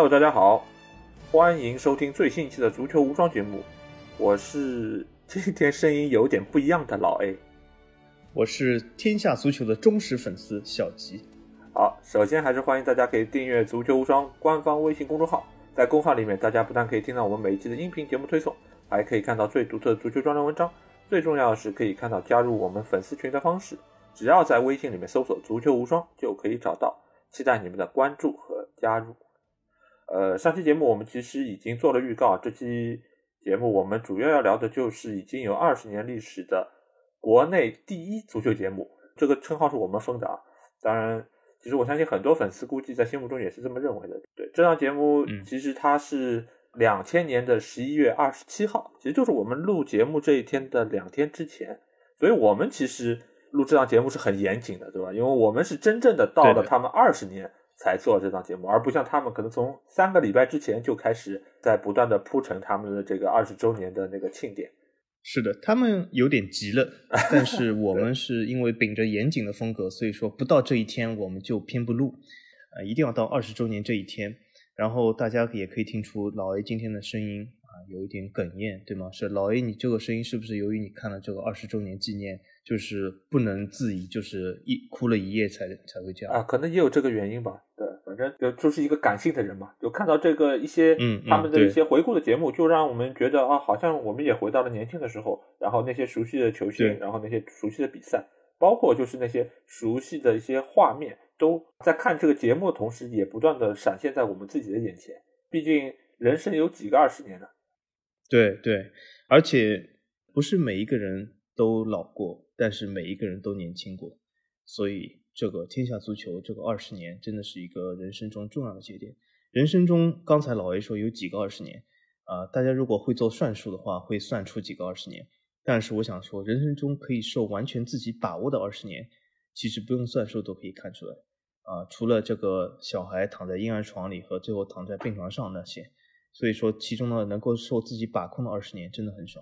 Hello，大家好，欢迎收听最新一期的足球无双节目。我是 今天声音有点不一样的老 A，我是天下足球的忠实粉丝小吉。好，首先还是欢迎大家可以订阅足球无双官方微信公众号，在公号里面，大家不但可以听到我们每一期的音频节目推送，还可以看到最独特的足球专栏文章。最重要的是，可以看到加入我们粉丝群的方式，只要在微信里面搜索“足球无双”就可以找到。期待你们的关注和加入。呃，上期节目我们其实已经做了预告，这期节目我们主要要聊的就是已经有二十年历史的国内第一足球节目，这个称号是我们封的啊。当然，其实我相信很多粉丝估计在心目中也是这么认为的。对，这档节目其实它是两千年的十一月二十七号，其实就是我们录节目这一天的两天之前，所以我们其实录这档节目是很严谨的，对吧？因为我们是真正的到了他们二十年。才做这档节目，而不像他们可能从三个礼拜之前就开始在不断的铺陈他们的这个二十周年的那个庆典。是的，他们有点急了，但是我们是因为秉着严谨的风格，所以说不到这一天我们就偏不录，呃，一定要到二十周年这一天。然后大家也可以听出老 A 今天的声音啊，有一点哽咽，对吗？是老 A，你这个声音是不是由于你看了这个二十周年纪念？就是不能自已，就是一哭了一夜才才会这样啊，可能也有这个原因吧。对，反正就就是一个感性的人嘛，就看到这个一些嗯他们的一些回顾的节目，就让我们觉得啊，好像我们也回到了年轻的时候，然后那些熟悉的球星，然后那些熟悉的比赛，包括就是那些熟悉的一些画面，都在看这个节目的同时，也不断的闪现在我们自己的眼前。毕竟人生有几个二十年呢？对对，而且不是每一个人都老过。但是每一个人都年轻过，所以这个天下足球这个二十年真的是一个人生中重要的节点。人生中，刚才老 A 说有几个二十年啊？大家如果会做算术的话，会算出几个二十年。但是我想说，人生中可以受完全自己把握的二十年，其实不用算数都可以看出来啊。除了这个小孩躺在婴儿床里和最后躺在病床上那些，所以说其中呢，能够受自己把控的二十年真的很少。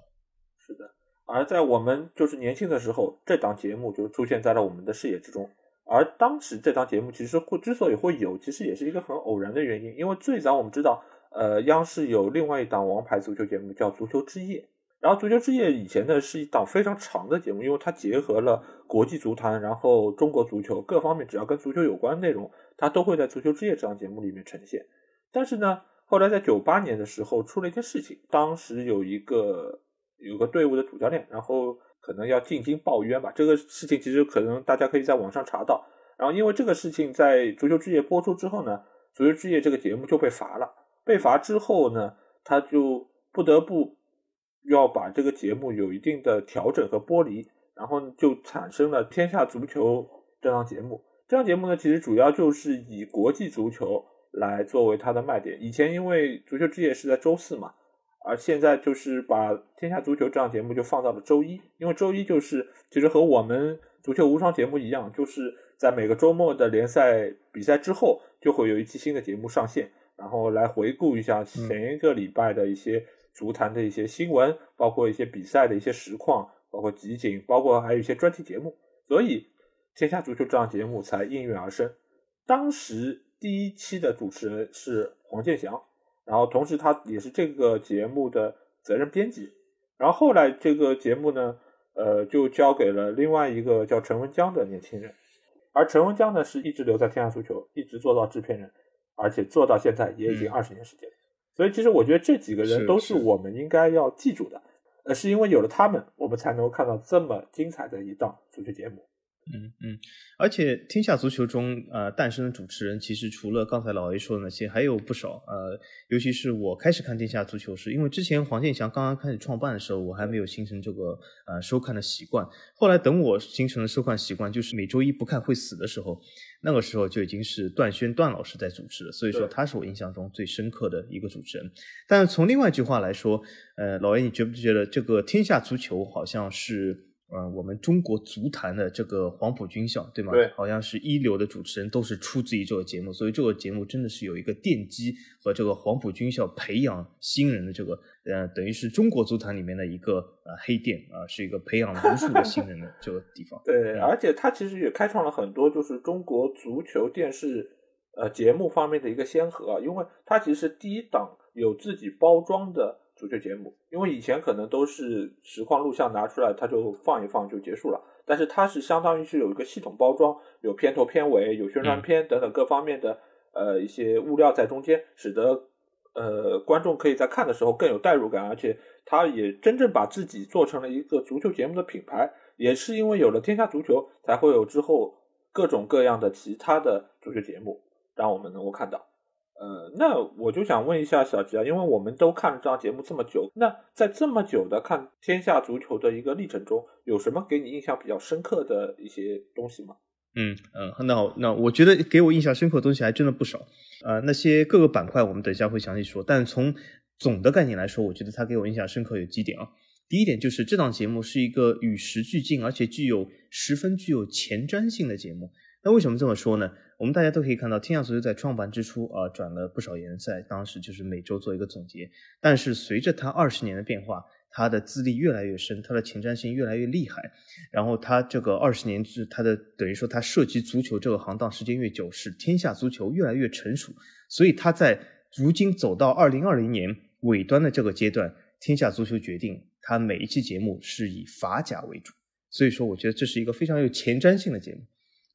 是的而在我们就是年轻的时候，这档节目就出现在了我们的视野之中。而当时这档节目其实会之所以会有，其实也是一个很偶然的原因。因为最早我们知道，呃，央视有另外一档王牌足球节目叫《足球之夜》，然后《足球之夜》以前呢是一档非常长的节目，因为它结合了国际足坛，然后中国足球各方面，只要跟足球有关的内容，它都会在《足球之夜》这档节目里面呈现。但是呢，后来在九八年的时候出了一件事情，当时有一个。有个队伍的主教练，然后可能要进京报冤吧。这个事情其实可能大家可以在网上查到。然后因为这个事情在足球之夜播出之后呢，足球之夜这个节目就被罚了。被罚之后呢，他就不得不要把这个节目有一定的调整和剥离，然后就产生了《天下足球》这档节目。这档节目呢，其实主要就是以国际足球来作为它的卖点。以前因为足球之夜是在周四嘛。而现在就是把《天下足球》这档节目就放到了周一，因为周一就是其实和我们足球无双节目一样，就是在每个周末的联赛比赛之后，就会有一期新的节目上线，然后来回顾一下前一个礼拜的一些足坛的一些新闻，包括一些比赛的一些实况，包括集锦，包括还有一些专题节目，所以《天下足球》这档节目才应运而生。当时第一期的主持人是黄健翔。然后，同时他也是这个节目的责任编辑。然后后来这个节目呢，呃，就交给了另外一个叫陈文江的年轻人。而陈文江呢，是一直留在天下足球，一直做到制片人，而且做到现在也已经二十年时间。所以，其实我觉得这几个人都是我们应该要记住的。呃，是因为有了他们，我们才能够看到这么精彩的一档足球节目。嗯嗯，而且天下足球中呃诞生的主持人，其实除了刚才老 A 说的那些，还有不少呃，尤其是我开始看天下足球时，因为之前黄健翔刚刚开始创办的时候，我还没有形成这个呃收看的习惯。后来等我形成了收看习惯，就是每周一不看会死的时候，那个时候就已经是段轩段老师在主持了，所以说他是我印象中最深刻的一个主持人。但是从另外一句话来说，呃，老 A 你觉不觉得这个天下足球好像是？呃，我们中国足坛的这个黄埔军校，对吗？对，好像是一流的主持人都是出自于这个节目，所以这个节目真的是有一个奠基和这个黄埔军校培养新人的这个，呃，等于是中国足坛里面的一个呃黑店啊，是一个培养无数的新人的 这个地方。对，而且它其实也开创了很多就是中国足球电视呃节目方面的一个先河，因为它其实第一档有自己包装的足球节目。因为以前可能都是实况录像拿出来，它就放一放就结束了，但是它是相当于是有一个系统包装，有片头片尾，有宣传片等等各方面的呃一些物料在中间，使得呃观众可以在看的时候更有代入感，而且它也真正把自己做成了一个足球节目的品牌。也是因为有了天下足球，才会有之后各种各样的其他的足球节目，让我们能够看到。呃，那我就想问一下小吉啊，因为我们都看了这档节目这么久，那在这么久的看天下足球的一个历程中，有什么给你印象比较深刻的一些东西吗？嗯嗯，那那我觉得给我印象深刻的东西还真的不少。呃，那些各个板块我们等一下会详细说，但从总的概念来说，我觉得它给我印象深刻有几点啊。第一点就是这档节目是一个与时俱进，而且具有十分具有前瞻性的节目。那为什么这么说呢？我们大家都可以看到，天下足球在创办之初啊，转了不少联赛，当时就是每周做一个总结。但是随着他二十年的变化，他的资历越来越深，他的前瞻性越来越厉害。然后他这个二十年之他的等于说他涉及足球这个行当时间越久，使天下足球越来越成熟。所以他在如今走到二零二零年尾端的这个阶段，天下足球决定。他每一期节目是以法甲为主，所以说我觉得这是一个非常有前瞻性的节目。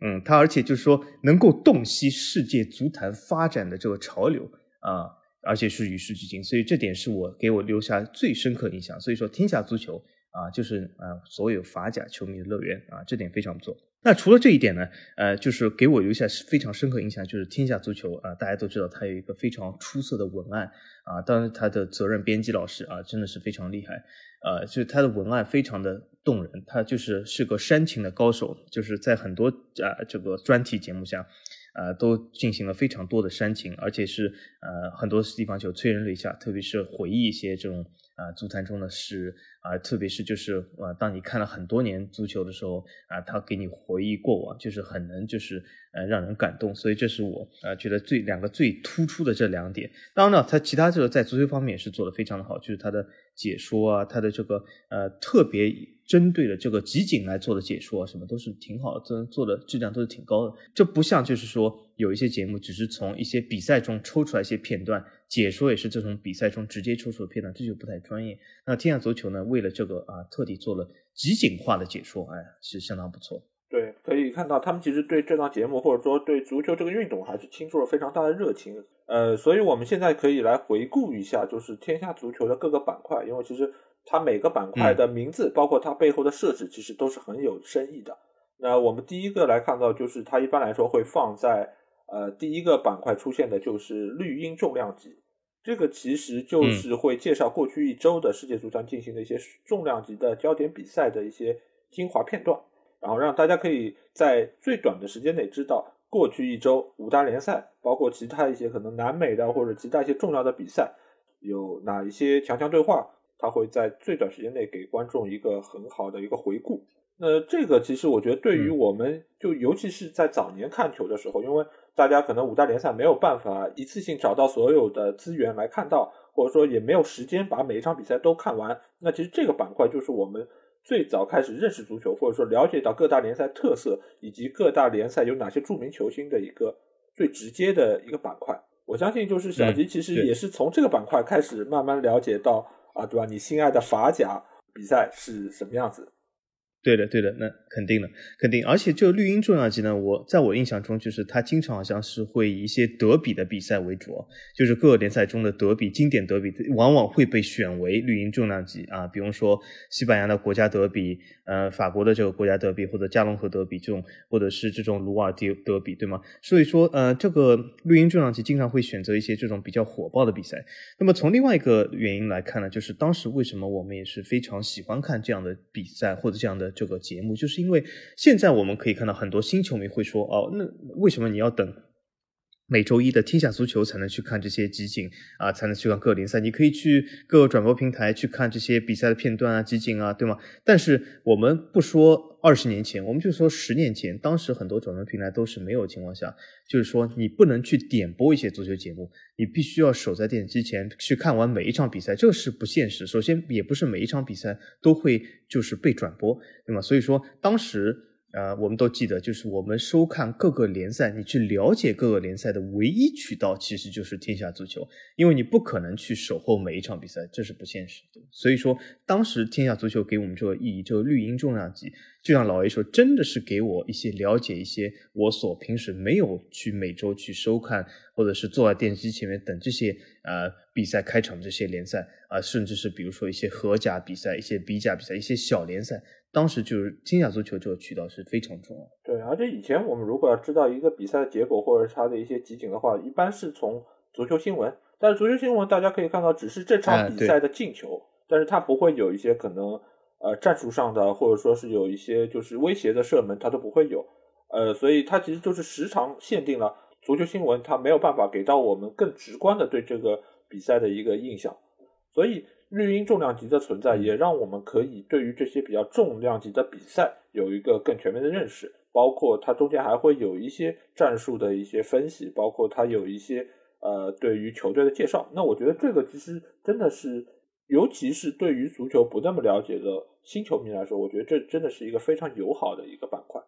嗯，他而且就是说能够洞悉世界足坛发展的这个潮流啊，而且是与时俱进，所以这点是我给我留下最深刻印象。所以说天下足球啊，就是啊所有法甲球迷的乐园啊，这点非常不错。那除了这一点呢，呃，就是给我留下非常深刻印象，就是天下足球啊，大家都知道它有一个非常出色的文案啊，当然它的责任编辑老师啊，真的是非常厉害。呃，就是他的文案非常的动人，他就是是个煽情的高手，就是在很多啊这个专题节目下，啊都进行了非常多的煽情，而且是呃很多地方就催人泪下，特别是回忆一些这种啊足坛中的事啊，特别是就是啊当你看了很多年足球的时候啊，他给你回忆过往，就是很能就是呃让人感动，所以这是我啊觉得最两个最突出的这两点。当然了，他其他这个在足球方面也是做的非常的好，就是他的。解说啊，他的这个呃特别针对的这个集锦来做的解说啊，什么都是挺好的，做的质量都是挺高的。这不像就是说有一些节目只是从一些比赛中抽出来一些片段，解说也是这种比赛中直接抽出的片段，这就不太专业。那天下足球呢，为了这个啊，特地做了集锦化的解说，哎，是相当不错。对，可以看到他们其实对这档节目或者说对足球这个运动还是倾注了非常大的热情。呃，所以我们现在可以来回顾一下，就是天下足球的各个板块，因为其实它每个板块的名字，包括它背后的设置，其实都是很有深意的。那我们第一个来看到，就是它一般来说会放在呃第一个板块出现的就是绿茵重量级，这个其实就是会介绍过去一周的世界足坛进行的一些重量级的焦点比赛的一些精华片段。然后让大家可以在最短的时间内知道过去一周五大联赛，包括其他一些可能南美的或者其他一些重要的比赛，有哪一些强强对话，它会在最短时间内给观众一个很好的一个回顾。那这个其实我觉得对于我们就尤其是在早年看球的时候，因为大家可能五大联赛没有办法一次性找到所有的资源来看到，或者说也没有时间把每一场比赛都看完，那其实这个板块就是我们。最早开始认识足球，或者说了解到各大联赛特色以及各大联赛有哪些著名球星的一个最直接的一个板块。我相信，就是小吉其实也是从这个板块开始慢慢了解到啊，对吧？你心爱的法甲比赛是什么样子？对的，对的，那肯定的，肯定。而且这个绿茵重量级呢，我在我印象中，就是它经常好像是会以一些德比的比赛为主，就是各个联赛中的德比、经典德比，往往会被选为绿茵重量级啊。比如说西班牙的国家德比，呃，法国的这个国家德比，或者加隆河德比这种，或者是这种鲁尔德德比，对吗？所以说，呃，这个绿茵重量级经常会选择一些这种比较火爆的比赛。那么从另外一个原因来看呢，就是当时为什么我们也是非常喜欢看这样的比赛或者这样的。这个节目就是因为现在我们可以看到很多新球迷会说哦，那为什么你要等每周一的天下足球才能去看这些集锦啊，才能去看各个联赛？你可以去各个转播平台去看这些比赛的片段啊、集锦啊，对吗？但是我们不说。二十年前，我们就说十年前，当时很多转播平台都是没有情况下，就是说你不能去点播一些足球节目，你必须要守在电视机前去看完每一场比赛，这是不现实。首先，也不是每一场比赛都会就是被转播，对吗？所以说，当时啊，我们都记得，就是我们收看各个联赛，你去了解各个联赛的唯一渠道，其实就是天下足球，因为你不可能去守候每一场比赛，这是不现实的。所以说，当时天下足球给我们这个意义，这个绿茵重量级，就像老 A 说，真的是给我一些了解一些我所平时没有去每周去收看，或者是坐在电视机前面等这些呃比赛开场这些联赛啊，甚至是比如说一些荷甲比赛、一些比甲比赛、一些小联赛。当时就是天下足球这个渠道是非常重要。对，而且以前我们如果要知道一个比赛的结果或者是它的一些集锦的话，一般是从足球新闻。但是足球新闻大家可以看到，只是这场比赛的进球，但是它不会有一些可能呃战术上的，或者说是有一些就是威胁的射门，它都不会有。呃，所以它其实就是时长限定了足球新闻，它没有办法给到我们更直观的对这个比赛的一个印象，所以。绿茵重量级的存在，也让我们可以对于这些比较重量级的比赛有一个更全面的认识，包括它中间还会有一些战术的一些分析，包括它有一些呃对于球队的介绍。那我觉得这个其实真的是，尤其是对于足球不那么了解的新球迷来说，我觉得这真的是一个非常友好的一个板块。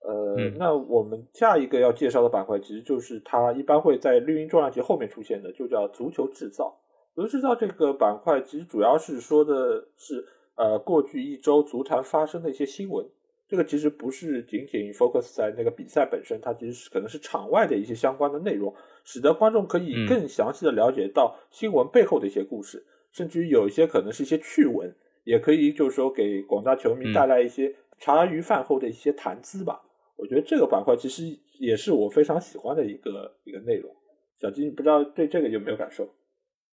呃，那我们下一个要介绍的板块，其实就是它一般会在绿茵重量级后面出现的，就叫足球制造。足球制造这个板块其实主要是说的是，呃，过去一周足坛发生的一些新闻。这个其实不是仅仅 focus 在那个比赛本身，它其实是可能是场外的一些相关的内容，使得观众可以更详细的了解到新闻背后的一些故事，甚至于有一些可能是一些趣闻，也可以就是说给广大球迷带来一些茶余饭后的一些谈资吧。我觉得这个板块其实也是我非常喜欢的一个一个内容。小金，不知道对这个有没有感受？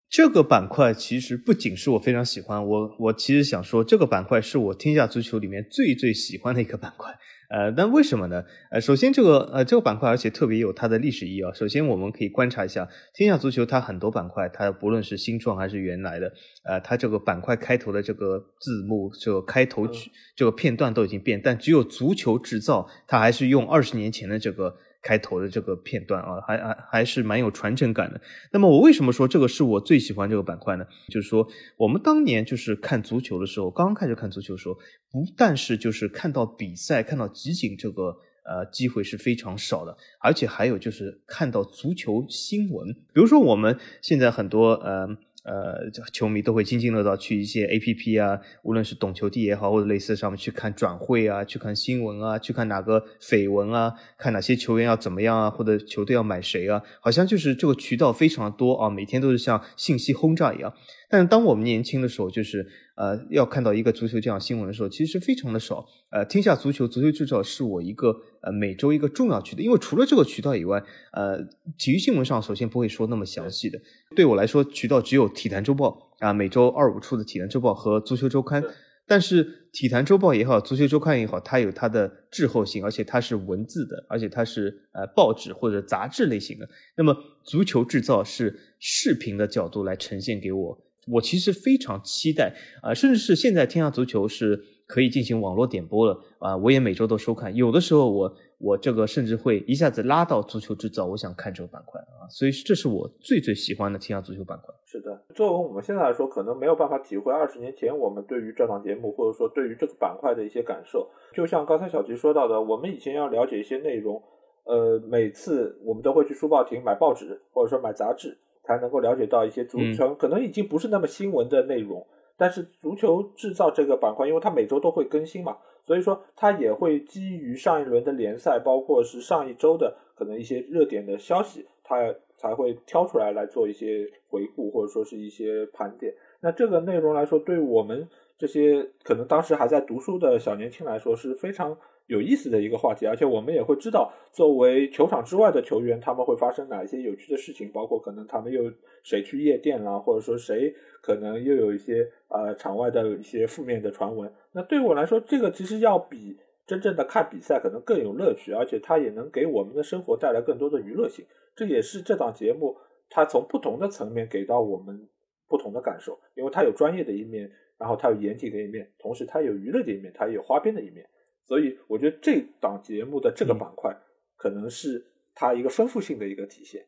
这个板块其实不仅是我非常喜欢，我我其实想说，这个板块是我天下足球里面最最喜欢的一个板块。呃，但为什么呢？呃，首先这个呃这个板块，而且特别有它的历史意义啊。首先我们可以观察一下天下足球，它很多板块，它不论是新创还是原来的，呃，它这个板块开头的这个字幕，这个开头曲这个片段都已经变，但只有足球制造，它还是用二十年前的这个。开头的这个片段啊，还还还是蛮有传承感的。那么我为什么说这个是我最喜欢这个板块呢？就是说我们当年就是看足球的时候，刚刚开始看足球的时候，不但是就是看到比赛、看到集锦这个呃机会是非常少的，而且还有就是看到足球新闻。比如说我们现在很多呃。呃，球迷都会津津乐道去一些 A P P 啊，无论是懂球帝也好，或者类似上面去看转会啊，去看新闻啊，去看哪个绯闻啊，看哪些球员要怎么样啊，或者球队要买谁啊，好像就是这个渠道非常多啊，每天都是像信息轰炸一样。但是当我们年轻的时候，就是呃要看到一个足球这样新闻的时候，其实非常的少。呃，天下足球足球制造是我一个呃每周一个重要渠道，因为除了这个渠道以外，呃，体育新闻上首先不会说那么详细的。对我来说，渠道只有体坛周报啊，每周二五出的体坛周报和足球周刊。但是体坛周报也好，足球周刊也好，它有它的滞后性，而且它是文字的，而且它是呃报纸或者杂志类型的。那么足球制造是视频的角度来呈现给我。我其实非常期待啊，甚至是现在天下足球是可以进行网络点播了啊，我也每周都收看。有的时候我我这个甚至会一下子拉到足球制造，我想看这个板块啊，所以这是我最最喜欢的天下足球板块。是的，作为我们现在来说，可能没有办法体会二十年前我们对于这档节目或者说对于这个板块的一些感受。就像刚才小吉说到的，我们以前要了解一些内容，呃，每次我们都会去书报亭买报纸或者说买杂志。才能够了解到一些足球，可能已经不是那么新闻的内容，但是足球制造这个板块，因为它每周都会更新嘛，所以说它也会基于上一轮的联赛，包括是上一周的可能一些热点的消息，它才会挑出来来做一些回顾或者说是一些盘点。那这个内容来说，对我们这些可能当时还在读书的小年轻来说是非常。有意思的一个话题，而且我们也会知道，作为球场之外的球员，他们会发生哪一些有趣的事情，包括可能他们又谁去夜店啦，或者说谁可能又有一些呃场外的一些负面的传闻。那对我来说，这个其实要比真正的看比赛可能更有乐趣，而且它也能给我们的生活带来更多的娱乐性。这也是这档节目它从不同的层面给到我们不同的感受，因为它有专业的一面，然后它有严谨的一面，同时它有娱乐的一面，它也有花边的一面。所以我觉得这档节目的这个板块可能是它一个丰富性的一个体现。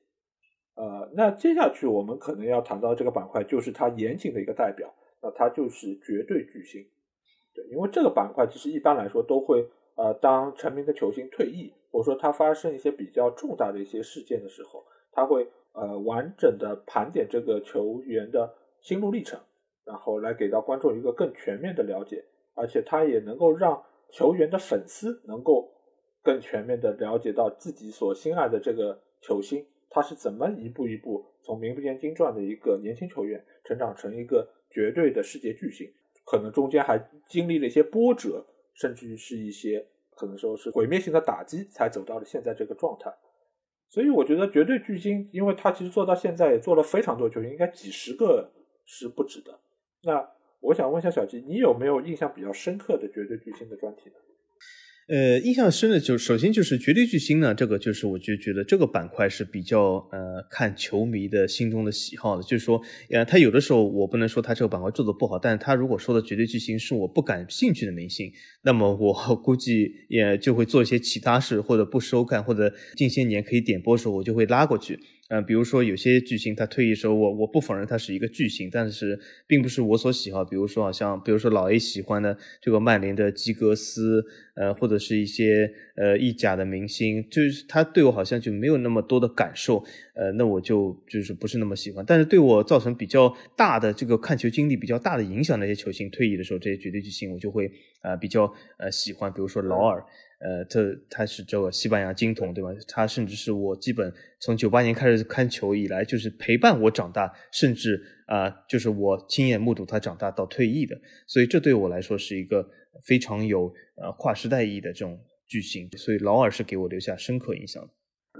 呃，那接下去我们可能要谈到这个板块，就是它严谨的一个代表，那它就是绝对巨星。对，因为这个板块其实一般来说都会呃，当成名的球星退役，或者说他发生一些比较重大的一些事件的时候，他会呃完整的盘点这个球员的心路历程，然后来给到观众一个更全面的了解，而且他也能够让球员的粉丝能够更全面的了解到自己所心爱的这个球星，他是怎么一步一步从名不见经传的一个年轻球员，成长成一个绝对的世界巨星，可能中间还经历了一些波折。甚至于是一些可能说是毁灭性的打击，才走到了现在这个状态。所以我觉得绝对巨星，因为他其实做到现在也做了非常多球星，应该几十个是不止的。那我想问一下小吉，你有没有印象比较深刻的绝对巨星的专题呢？呃，印象深的就首先就是绝对巨星呢，这个就是我就觉得这个板块是比较呃看球迷的心中的喜好的，就是说，呃，他有的时候我不能说他这个板块做的不好，但是他如果说的绝对巨星是我不感兴趣的明星，那么我 估计也就会做一些其他事，或者不收看，或者近些年可以点播的时候，我就会拉过去。嗯，比如说有些巨星他退役时候，我我不否认他是一个巨星，但是并不是我所喜好。比如说好像，比如说老 A 喜欢的这个曼联的基格斯，呃，或者是一些呃意甲的明星，就是他对我好像就没有那么多的感受，呃，那我就就是不是那么喜欢。但是对我造成比较大的这个看球经历比较大的影响那些球星退役的时候，这些绝对巨星我就会呃比较呃喜欢。比如说劳尔。呃，这他是这个西班牙金童，对吧？他甚至是我基本从九八年开始看球以来，就是陪伴我长大，甚至啊，就是我亲眼目睹他长大到退役的。所以这对我来说是一个非常有呃跨时代意义的这种巨星。所以劳尔是给我留下深刻印象的。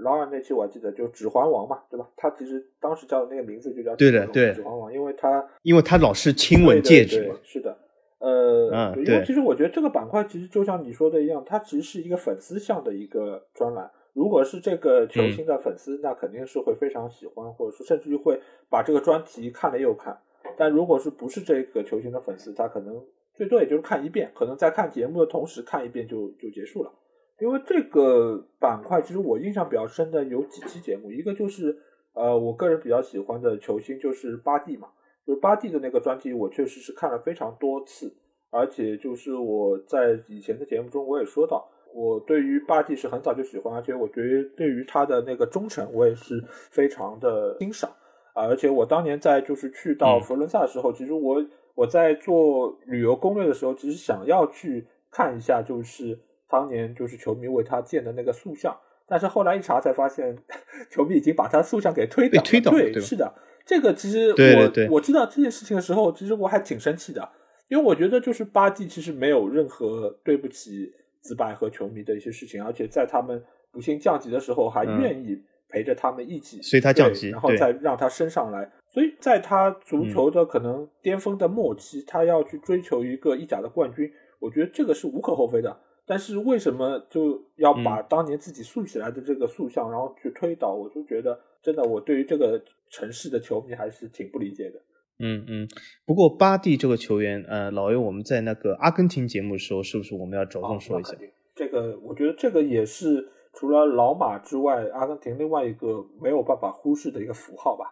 劳尔那期我还记得，就《指环王》嘛，对吧？他其实当时叫的那个名字就叫对的，对，指环王，因为他因为他老是亲吻戒指嘛，是的。呃，因为其实我觉得这个板块其实就像你说的一样，它其实是一个粉丝向的一个专栏。如果是这个球星的粉丝，那肯定是会非常喜欢，或者说甚至于会把这个专题看了又看。但如果是不是这个球星的粉丝，他可能最多也就是看一遍，可能在看节目的同时看一遍就就结束了。因为这个板块其实我印象比较深的有几期节目，一个就是呃我个人比较喜欢的球星就是巴蒂嘛。就是巴蒂的那个专辑，我确实是看了非常多次，而且就是我在以前的节目中我也说到，我对于巴蒂是很早就喜欢，而且我觉得对于他的那个忠诚，我也是非常的欣赏啊。而且我当年在就是去到佛罗伦萨的时候，其实我我在做旅游攻略的时候，其实想要去看一下，就是当年就是球迷为他建的那个塑像，但是后来一查才发现，球迷已经把他塑像给推倒了。推倒，对，是的。这个其实我我知道这件事情的时候，其实我还挺生气的，因为我觉得就是巴蒂其实没有任何对不起紫白和球迷的一些事情，而且在他们不幸降级的时候，还愿意陪着他们一起随他降级，然后再让他升上来。所以在他足球的可能巅峰的末期，他要去追求一个意甲的冠军，我觉得这个是无可厚非的。但是为什么就要把当年自己塑起来的这个塑像，然后去推倒？我就觉得真的，我对于这个城市的球迷还是挺不理解的。嗯嗯。不过巴蒂这个球员，呃，老魏，我们在那个阿根廷节目的时候，是不是我们要着重说一下？这个我觉得这个也是除了老马之外，阿根廷另外一个没有办法忽视的一个符号吧。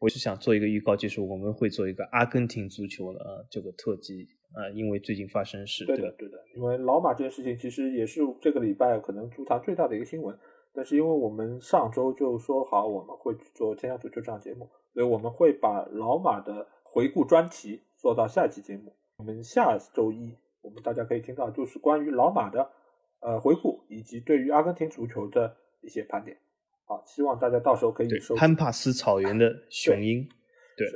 我是想做一个预告，就是我们会做一个阿根廷足球的这个特辑。啊，因为最近发生事，对的，对的，因为老马这件事情其实也是这个礼拜可能足坛最大的一个新闻。但是因为我们上周就说好我们会去做天下足球这档节目，所以我们会把老马的回顾专题做到下期节目。我们下周一我们大家可以听到就是关于老马的呃回顾以及对于阿根廷足球的一些盘点。好，希望大家到时候可以收潘帕斯草原的 雄鹰。对，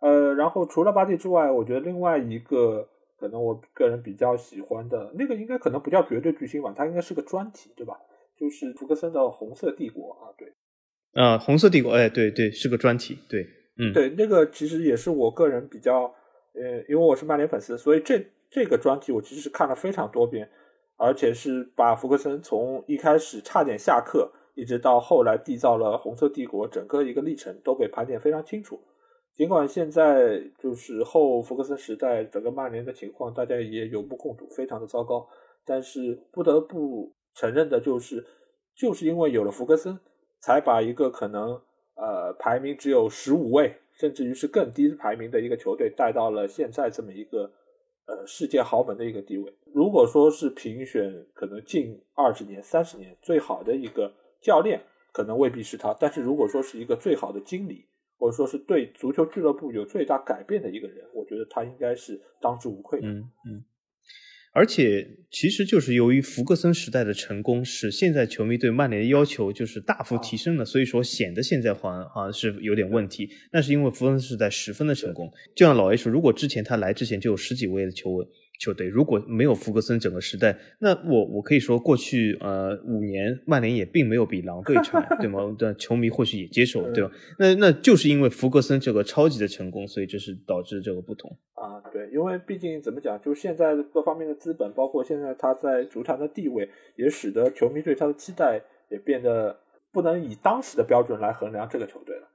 呃，然后除了巴蒂之外，我觉得另外一个。可能我个人比较喜欢的那个，应该可能不叫绝对巨星吧，它应该是个专题，对吧？就是福克森的《红色帝国》啊，对，啊，《红色帝国》，哎，对对，是个专题，对，嗯，对，那个其实也是我个人比较，呃，因为我是曼联粉丝，所以这这个专题我其实是看了非常多遍，而且是把福克森从一开始差点下课，一直到后来缔造了红色帝国整个一个历程都给盘点非常清楚。尽管现在就是后福克森时代，整个曼联的情况大家也有目共睹，非常的糟糕。但是不得不承认的就是，就是因为有了福格森，才把一个可能呃排名只有十五位，甚至于是更低排名的一个球队带到了现在这么一个呃世界豪门的一个地位。如果说是评选可能近二十年、三十年最好的一个教练，可能未必是他。但是如果说是一个最好的经理，或者说是对足球俱乐部有最大改变的一个人，我觉得他应该是当之无愧的。嗯嗯。而且，其实就是由于福格森时代的成功，使现在球迷对曼联的要求就是大幅提升了，所以说显得现在好像好像是有点问题。那是因为福格森时代十分的成功，就像老 A 说，如果之前他来之前就有十几位的球员。球队如果没有福格森整个时代，那我我可以说过去呃五年曼联也并没有比狼队差，对吗？的球迷或许也接受，对吧？那那就是因为福格森这个超级的成功，所以这是导致这个不同啊。对，因为毕竟怎么讲，就是现在各方面的资本，包括现在他在足坛的地位，也使得球迷对他的期待也变得不能以当时的标准来衡量这个球队了，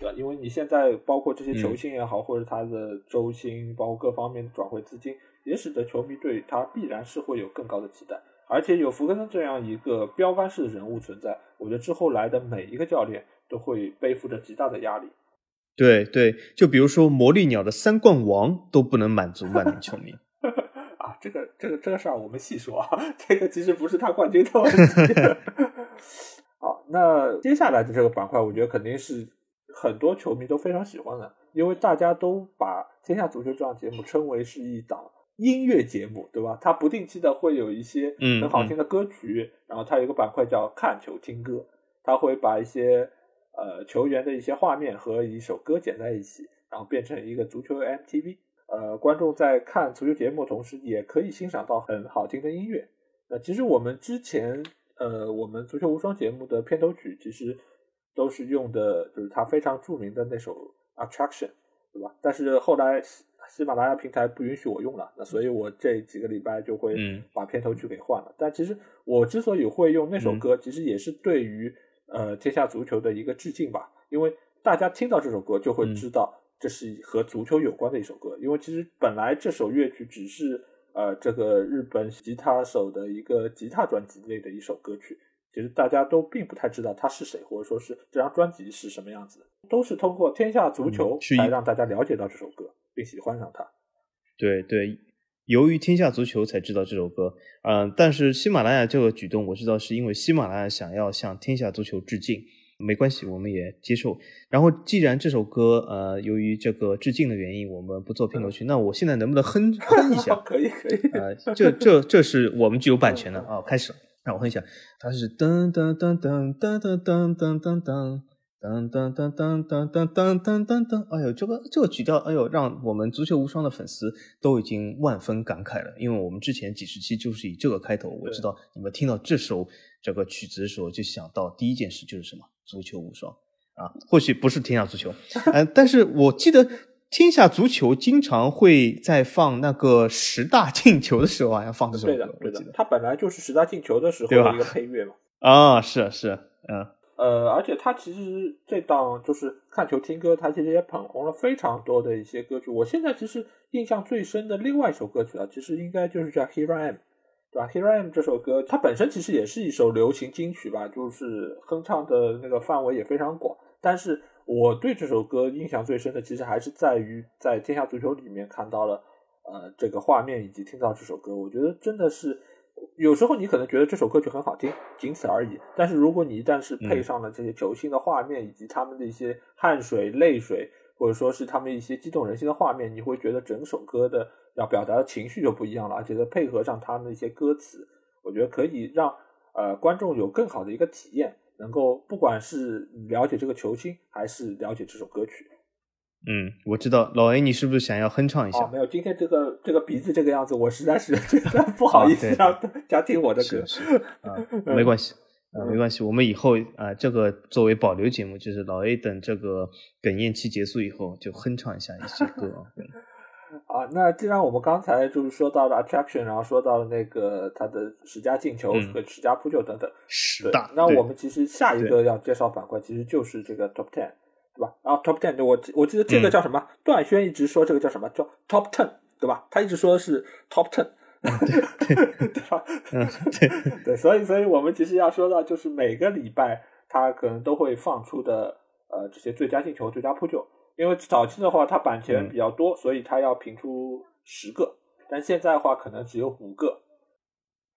对吧？因为你现在包括这些球星也好，或者他的周薪，包括各方面的转会资金。也使得球迷对他必然是会有更高的期待，而且有福格森这样一个标杆式的人物存在，我觉得之后来的每一个教练都会背负着极大的压力。对对，就比如说魔力鸟的三冠王都不能满足曼联球迷 啊，这个这个这个事儿我们细说啊，这个其实不是他冠军的问题。好，那接下来的这个板块，我觉得肯定是很多球迷都非常喜欢的，因为大家都把《天下足球》这档节目称为是一档。音乐节目对吧？它不定期的会有一些很好听的歌曲，然后它有一个板块叫看球听歌，它会把一些呃球员的一些画面和一首歌剪在一起，然后变成一个足球 MTV。呃，观众在看足球节目同时，也可以欣赏到很好听的音乐。那其实我们之前呃，我们足球无双节目的片头曲其实都是用的，就是它非常著名的那首 Attraction，对吧？但是后来。喜马拉雅平台不允许我用了，那所以我这几个礼拜就会把片头曲给换了。但其实我之所以会用那首歌，其实也是对于呃天下足球的一个致敬吧。因为大家听到这首歌就会知道这是和足球有关的一首歌。因为其实本来这首乐曲只是呃这个日本吉他手的一个吉他专辑类的一首歌曲，其实大家都并不太知道他是谁，或者说是这张专辑是什么样子的，都是通过天下足球来让大家了解到这首歌。并喜欢上他，对对，由于天下足球才知道这首歌，嗯，但是喜马拉雅这个举动我知道是因为喜马拉雅想要向天下足球致敬，没关系，我们也接受。然后既然这首歌呃由于这个致敬的原因，我们不做片头曲，那我现在能不能哼哼一下？可以可以，呃，这这这是我们具有版权的啊，开始了，让我哼一下，它是噔噔噔噔噔噔噔噔噔噔。噔噔噔噔噔噔噔噔！哎呦，这个这个曲调，哎呦，让我们足球无双的粉丝都已经万分感慨了。因为我们之前几十期就是以这个开头，我知道你们听到这首这个曲子的时候，就想到第一件事就是什么？足球无双啊！或许不是天下足球，呃，但是我记得天下足球经常会在放那个十大进球的时候，好像放这首歌。对的，对的，它本来就是十大进球的时候的一个配乐嘛。啊，是是，嗯。呃，而且他其实这档就是看球听歌，他其实也捧红了非常多的一些歌曲。我现在其实印象最深的另外一首歌曲啊，其实应该就是叫《Here I Am》，对吧？《Here I Am》这首歌，它本身其实也是一首流行金曲吧，就是哼唱的那个范围也非常广。但是我对这首歌印象最深的，其实还是在于在《天下足球》里面看到了呃这个画面以及听到这首歌，我觉得真的是。有时候你可能觉得这首歌曲很好听，仅此而已。但是如果你一旦是配上了这些球星的画面，以及他们的一些汗水、泪水，或者说是他们一些激动人心的画面，你会觉得整首歌的要表达的情绪就不一样了。而且再配合上他们的一些歌词，我觉得可以让呃观众有更好的一个体验，能够不管是了解这个球星，还是了解这首歌曲。嗯，我知道老 A，你是不是想要哼唱一下？没有，今天这个这个鼻子这个样子，我实在是觉得 不好意思让大家听我的歌。啊，没关系，啊，没关系，我们以后啊，这个作为保留节目，就是老 A 等这个哽咽期结束以后，就哼唱一下一些歌啊。啊，那既然我们刚才就是说到了 attraction，然后说到了那个他的十佳进球和十佳扑救等等，十大，那我们其实下一个要介绍板块，其实就是这个 top ten。对吧？然后 top ten，我我记得这个叫什么？段轩一直说这个叫什么？叫 top ten，对吧？他一直说的是 top ten，对吧？对 对，所以所以我们其实要说到，就是每个礼拜他可能都会放出的呃这些最佳进球、最佳扑救，因为早期的话他版权比较多，所以他要评出十个，但现在的话可能只有五个。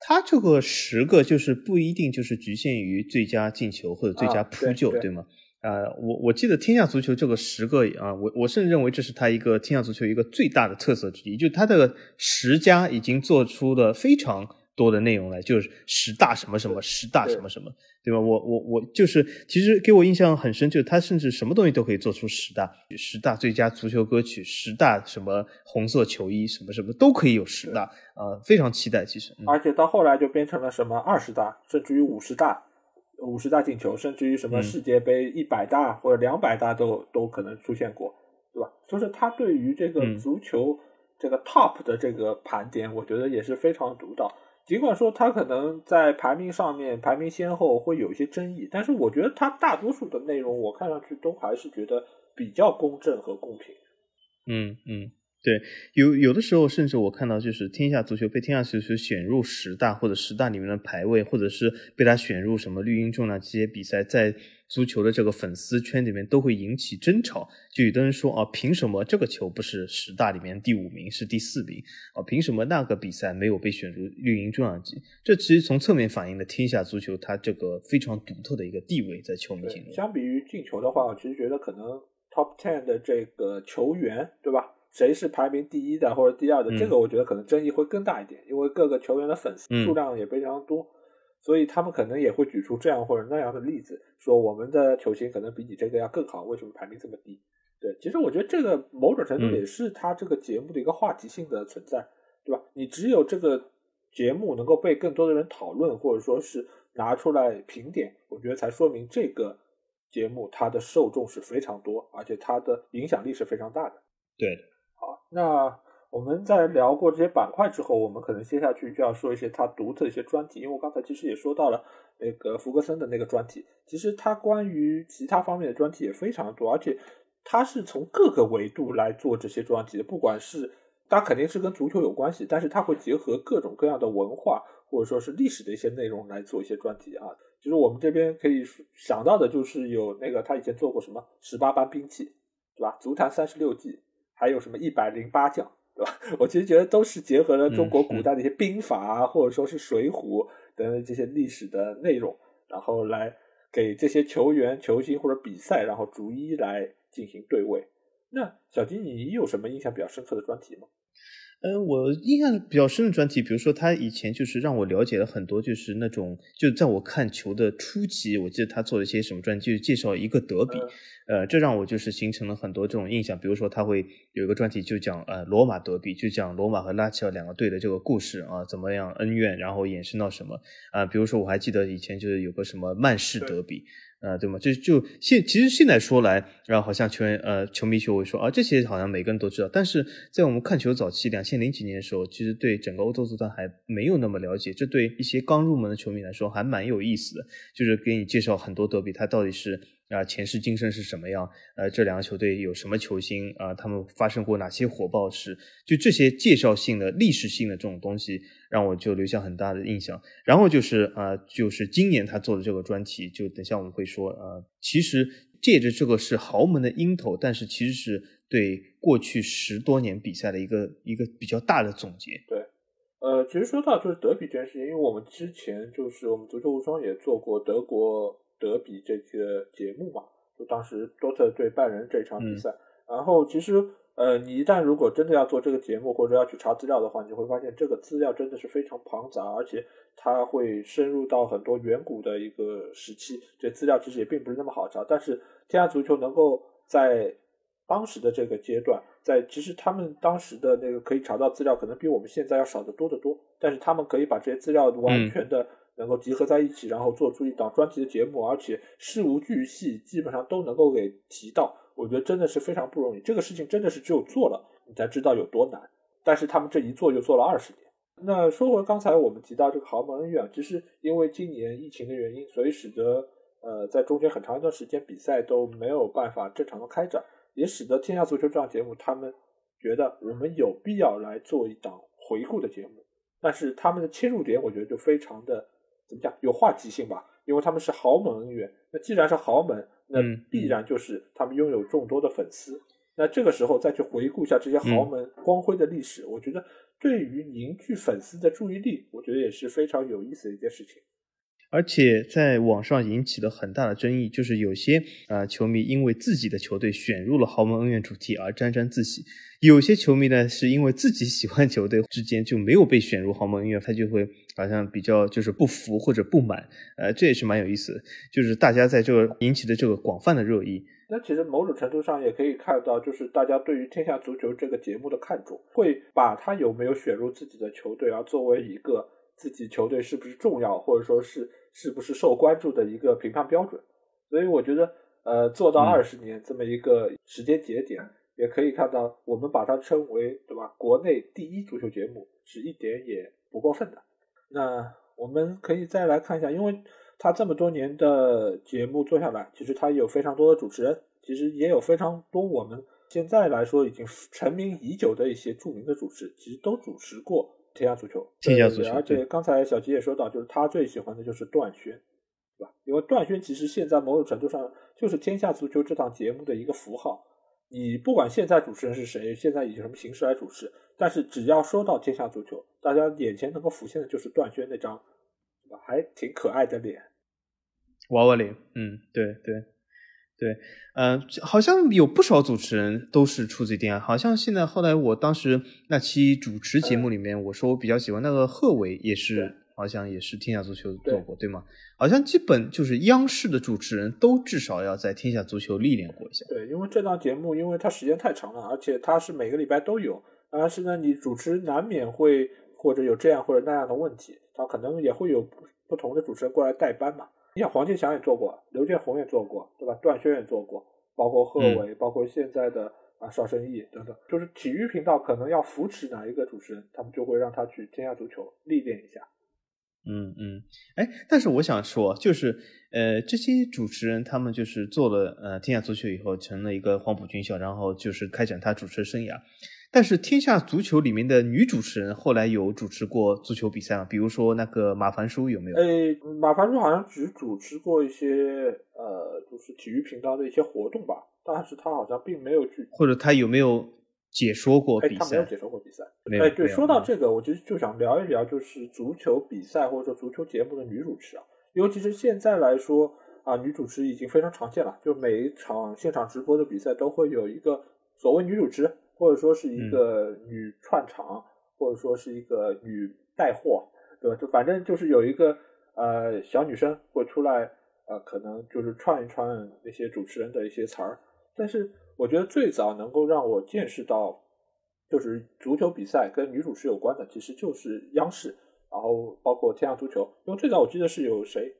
他这个十个就是不一定就是局限于最佳进球或者最佳扑救，对吗？呃，我我记得天下足球这个十个啊，我我甚至认为这是他一个天下足球一个最大的特色之一，就他的十佳已经做出了非常多的内容来，就是十大什么什么，十大什么什么。对吧？我我我就是，其实给我印象很深，就是他甚至什么东西都可以做出十大，十大最佳足球歌曲，十大什么红色球衣，什么什么都可以有十大啊，非常期待。其实，而且到后来就变成了什么二十大，甚至于五十大，五十大进球，甚至于什么世界杯一百大或者两百大都都可能出现过，对吧？所以说他对于这个足球这个 top 的这个盘点，我觉得也是非常独到。尽管说他可能在排名上面排名先后会有一些争议，但是我觉得他大多数的内容我看上去都还是觉得比较公正和公平。嗯嗯，对，有有的时候甚至我看到就是天下足球被天下足球选入十大或者十大里面的排位，或者是被他选入什么绿茵重量级些比赛在。足球的这个粉丝圈里面都会引起争吵，就有的人说啊，凭什么这个球不是十大里面第五名，是第四名啊？凭什么那个比赛没有被选入绿茵重量级？这其实从侧面反映了天下足球它这个非常独特的一个地位在球迷心中。相比于进球的话，我其实觉得可能 top ten 的这个球员，对吧？谁是排名第一的或者第二的？这个我觉得可能争议会更大一点，因为各个球员的粉丝数量也非常多。所以他们可能也会举出这样或者那样的例子，说我们的球星可能比你这个要更好，为什么排名这么低？对，其实我觉得这个某种程度也是他这个节目的一个话题性的存在，对吧？你只有这个节目能够被更多的人讨论，或者说是拿出来评点，我觉得才说明这个节目它的受众是非常多，而且它的影响力是非常大的。对，好，那。我们在聊过这些板块之后，我们可能接下去就要说一些它独特的一些专题，因为我刚才其实也说到了那个福格森的那个专题，其实它关于其他方面的专题也非常多，而且它是从各个维度来做这些专题的，不管是它肯定是跟足球有关系，但是它会结合各种各样的文化或者说是历史的一些内容来做一些专题啊。就是我们这边可以想到的就是有那个他以前做过什么十八般兵器，对吧？足坛三十六计，还有什么一百零八将。对吧 我其实觉得都是结合了中国古代的一些兵法啊，或者说是《水浒》等这些历史的内容，然后来给这些球员、球星或者比赛，然后逐一来进行对位。那小金，你有什么印象比较深刻的专题吗？呃，我印象比较深的专题，比如说他以前就是让我了解了很多，就是那种就在我看球的初期，我记得他做了一些什么专题，就是介绍一个德比，呃，这让我就是形成了很多这种印象。比如说他会有一个专题就讲呃罗马德比，就讲罗马和拉齐奥两个队的这个故事啊，怎么样恩怨，然后衍生到什么啊？比如说我还记得以前就是有个什么曼市德比。呃，对吗？就就现其实现在说来，然后好像球员呃球迷就会说啊，这些好像每个人都知道。但是在我们看球早期，两千零几年的时候，其实对整个欧洲足坛还没有那么了解。这对一些刚入门的球迷来说还蛮有意思的，就是给你介绍很多德比，它到底是。啊，前世今生是什么样？呃，这两个球队有什么球星啊？他们发生过哪些火爆事？就这些介绍性的、历史性的这种东西，让我就留下很大的印象。然后就是啊，就是今年他做的这个专题，就等下我们会说啊，其实借着这个是豪门的鹰头，但是其实是对过去十多年比赛的一个一个比较大的总结。对，呃，其实说到就是德比这件事情，因为我们之前就是我们足球无双也做过德国。德比这个节目嘛，就当时多特对拜仁这场比赛，然后其实呃，你一旦如果真的要做这个节目或者要去查资料的话，你会发现这个资料真的是非常庞杂，而且它会深入到很多远古的一个时期，这资料其实也并不是那么好查。但是天下足球能够在当时的这个阶段，在其实他们当时的那个可以查到资料，可能比我们现在要少得多得多，但是他们可以把这些资料完全的。能够集合在一起，然后做出一档专题的节目，而且事无巨细，基本上都能够给提到。我觉得真的是非常不容易。这个事情真的是只有做了，你才知道有多难。但是他们这一做就做了二十年。那说回刚才我们提到这个豪门恩怨，其实因为今年疫情的原因，所以使得呃在中间很长一段时间比赛都没有办法正常的开展，也使得天下足球这档节目他们觉得我们有必要来做一档回顾的节目。但是他们的切入点，我觉得就非常的。怎么讲？有话题性吧，因为他们是豪门恩怨。那既然是豪门，那必然就是他们拥有众多的粉丝。那这个时候再去回顾一下这些豪门光辉的历史，我觉得对于凝聚粉丝的注意力，我觉得也是非常有意思的一件事情。而且在网上引起了很大的争议，就是有些啊球迷因为自己的球队选入了豪门恩怨主题而沾沾自喜，有些球迷呢是因为自己喜欢球队之间就没有被选入豪门恩怨，他就会好像比较就是不服或者不满，呃，这也是蛮有意思的，就是大家在这个引起的这个广泛的热议。那其实某种程度上也可以看到，就是大家对于《天下足球》这个节目的看重，会把他有没有选入自己的球队啊作为一个自己球队是不是重要，或者说是。是不是受关注的一个评判标准？所以我觉得，呃，做到二十年这么一个时间节点，也可以看到，我们把它称为，对吧？国内第一足球节目是一点也不过分的。那我们可以再来看一下，因为他这么多年的节目做下来，其实他有非常多的主持人，其实也有非常多我们现在来说已经成名已久的一些著名的主持，其实都主持过。天下足球，天下足球，而且刚才小吉也说到，就是他最喜欢的就是段轩，对吧？因为段轩其实现在某种程度上就是天下足球这档节目的一个符号。你不管现在主持人是谁，现在以什么形式来主持，但是只要说到天下足球，大家眼前能够浮现的就是段轩那张？还挺可爱的脸，娃娃脸。嗯，对对。对，呃，好像有不少主持人都是出自电影。好像现在后来我当时那期主持节目里面，我说我比较喜欢那个贺炜，也是好像也是天下足球做过，对吗？好像基本就是央视的主持人都至少要在天下足球历练过一下。对，因为这档节目，因为它时间太长了，而且它是每个礼拜都有，但是呢，你主持难免会或者有这样或者那样的问题，他可能也会有不不同的主持人过来代班嘛。你像黄健翔也做过，刘建宏也做过，对吧？段轩也做过，包括贺炜，包括现在的啊邵圣义等等，就是体育频道可能要扶持哪一个主持人，他们就会让他去天下足球历练一下。嗯嗯，哎，但是我想说，就是呃，这些主持人他们就是做了呃天下足球以后，成了一个黄埔军校，然后就是开展他主持生涯。但是天下足球里面的女主持人后来有主持过足球比赛吗？比如说那个马凡舒有没有？诶，马凡舒好像只主持过一些呃，就是体育频道的一些活动吧，但是他好像并没有去，或者他有没有解说过比赛？他没有解说过比赛。哎，对，说到这个，我其实就想聊一聊，就是足球比赛或者说足球节目的女主持啊，尤其是现在来说啊，女主持已经非常常见了，就每一场现场直播的比赛都会有一个所谓女主持。或者说是一个女串场，或者说是一个女带货，对吧？就反正就是有一个呃小女生会出来，呃，可能就是串一串那些主持人的一些词儿。但是我觉得最早能够让我见识到，就是足球比赛跟女主持有关的，其实就是央视，然后包括天下足球。因为最早我记得是有谁，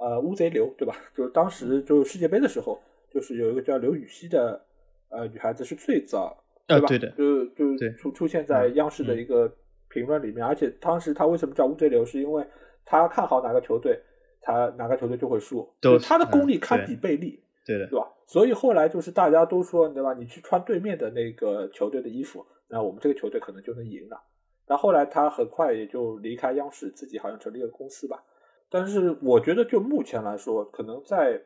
呃，乌贼刘，对吧？就是当时就世界杯的时候，就是有一个叫刘禹锡的呃女孩子是最早。对吧？对的，就就出出现在央视的一个评论里面，而且当时他为什么叫乌贼流，是因为他看好哪个球队，他哪个球队就会输，对他的功力堪比贝利，对的，对吧？所以后来就是大家都说，对吧？你去穿对面的那个球队的衣服，那我们这个球队可能就能赢了。那后来他很快也就离开央视，自己好像成立了公司吧。但是我觉得就目前来说，可能在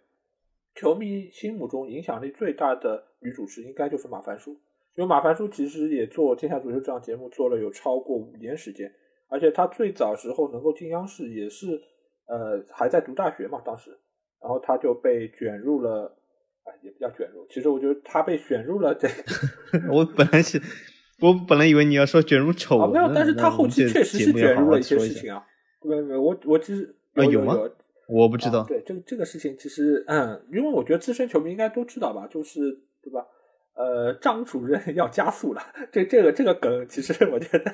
球迷心目中影响力最大的女主持，应该就是马凡舒。因为马凡舒其实也做《天下足球》这档节目做了有超过五年时间，而且他最早时候能够进央视也是，呃，还在读大学嘛，当时，然后他就被卷入了，哎，也不叫卷入，其实我觉得他被选入了这个，我本来是，我本来以为你要说卷入丑闻，没有，但是他后期确实是卷入了一些事情啊，没有没有，我我其实有吗？我不知道，对这个这个事情其实，嗯，因为我觉得资深球迷应该都知道吧，就是对吧？呃，张主任 要加速了，这这个这个梗，其实我觉得，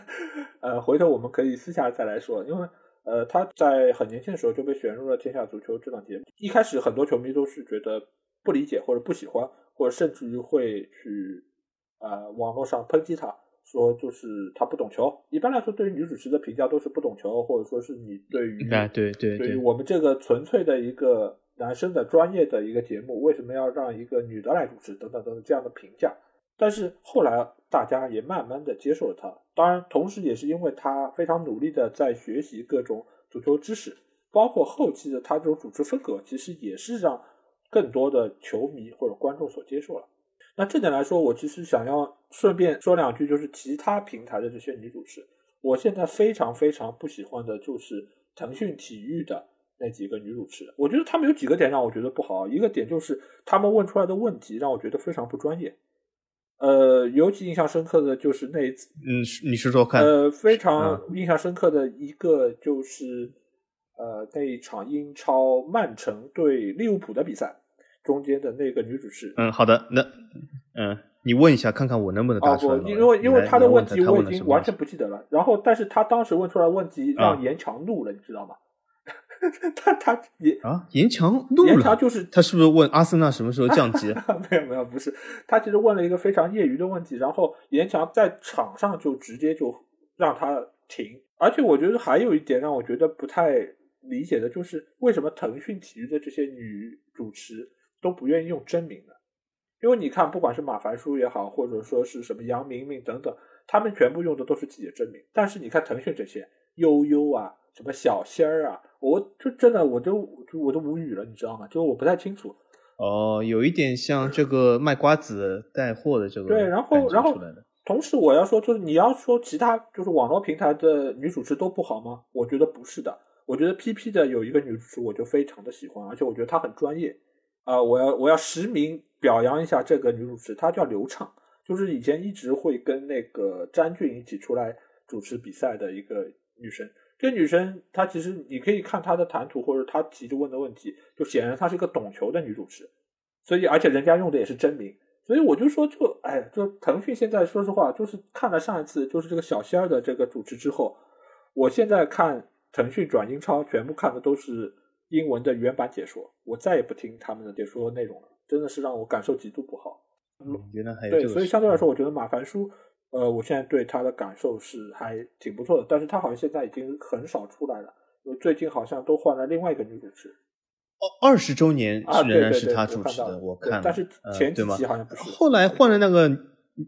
呃，回头我们可以私下再来说，因为呃，他在很年轻的时候就被选入了《天下足球》这档节目，一开始很多球迷都是觉得不理解或者不喜欢，或者甚至于会去呃网络上抨击他，说就是他不懂球。一般来说，对于女主持的评价都是不懂球，或者说是你对于对对对于我们这个纯粹的一个。男生的专业的一个节目，为什么要让一个女的来主持？等等等等这样的评价，但是后来大家也慢慢的接受了他。当然，同时也是因为他非常努力的在学习各种足球知识，包括后期的他这种主持风格，其实也是让更多的球迷或者观众所接受了。那这点来说，我其实想要顺便说两句，就是其他平台的这些女主持，我现在非常非常不喜欢的就是腾讯体育的那几个女主持。我觉得他们有几个点让我觉得不好，一个点就是他们问出来的问题让我觉得非常不专业。呃，尤其印象深刻的就是那一次，嗯，你是说看。呃，非常印象深刻的一个就是，呃，那一场英超曼城对利物浦的比赛中间的那个女主持。嗯，好的，那，嗯，你问一下看看我能不能答出来。因为因为他的问题我已经完全不记得了。然后，但是他当时问出来问题让严强怒了，你知道吗？他他严啊，严强怒了。严强就是他是不是问阿森纳什么时候降级？没有没有，不是。他其实问了一个非常业余的问题，然后严强在场上就直接就让他停。而且我觉得还有一点让我觉得不太理解的就是，为什么腾讯体育的这些女主持都不愿意用真名呢？因为你看，不管是马凡舒也好，或者说是什么杨明明等等，他们全部用的都是自己的真名。但是你看腾讯这些悠悠啊。什么小仙儿啊，我就真的我都我都无语了，你知道吗？就是我不太清楚。哦，有一点像这个卖瓜子带货的这个。对，然后然后同时我要说，就是你要说其他就是网络平台的女主持都不好吗？我觉得不是的。我觉得 PP 的有一个女主持，我就非常的喜欢，而且我觉得她很专业。啊，我要我要实名表扬一下这个女主持，她叫刘畅，就是以前一直会跟那个詹俊一起出来主持比赛的一个女生。这女生，她其实你可以看她的谈吐，或者她提出问的问题，就显然她是一个懂球的女主持，所以而且人家用的也是真名，所以我就说，就哎，就腾讯现在说实话，就是看了上一次就是这个小仙儿的这个主持之后，我现在看腾讯转英超，全部看的都是英文的原版解说，我再也不听他们的解说内容了，真的是让我感受极度不好。嗯，原来还有对，所以相对来说，我觉得马凡舒。呃，我现在对他的感受是还挺不错的，但是他好像现在已经很少出来了，因为最近好像都换了另外一个女主持。哦，二十周年是仍然是他主持的，我看，但是前几期好像不是。后来换了那个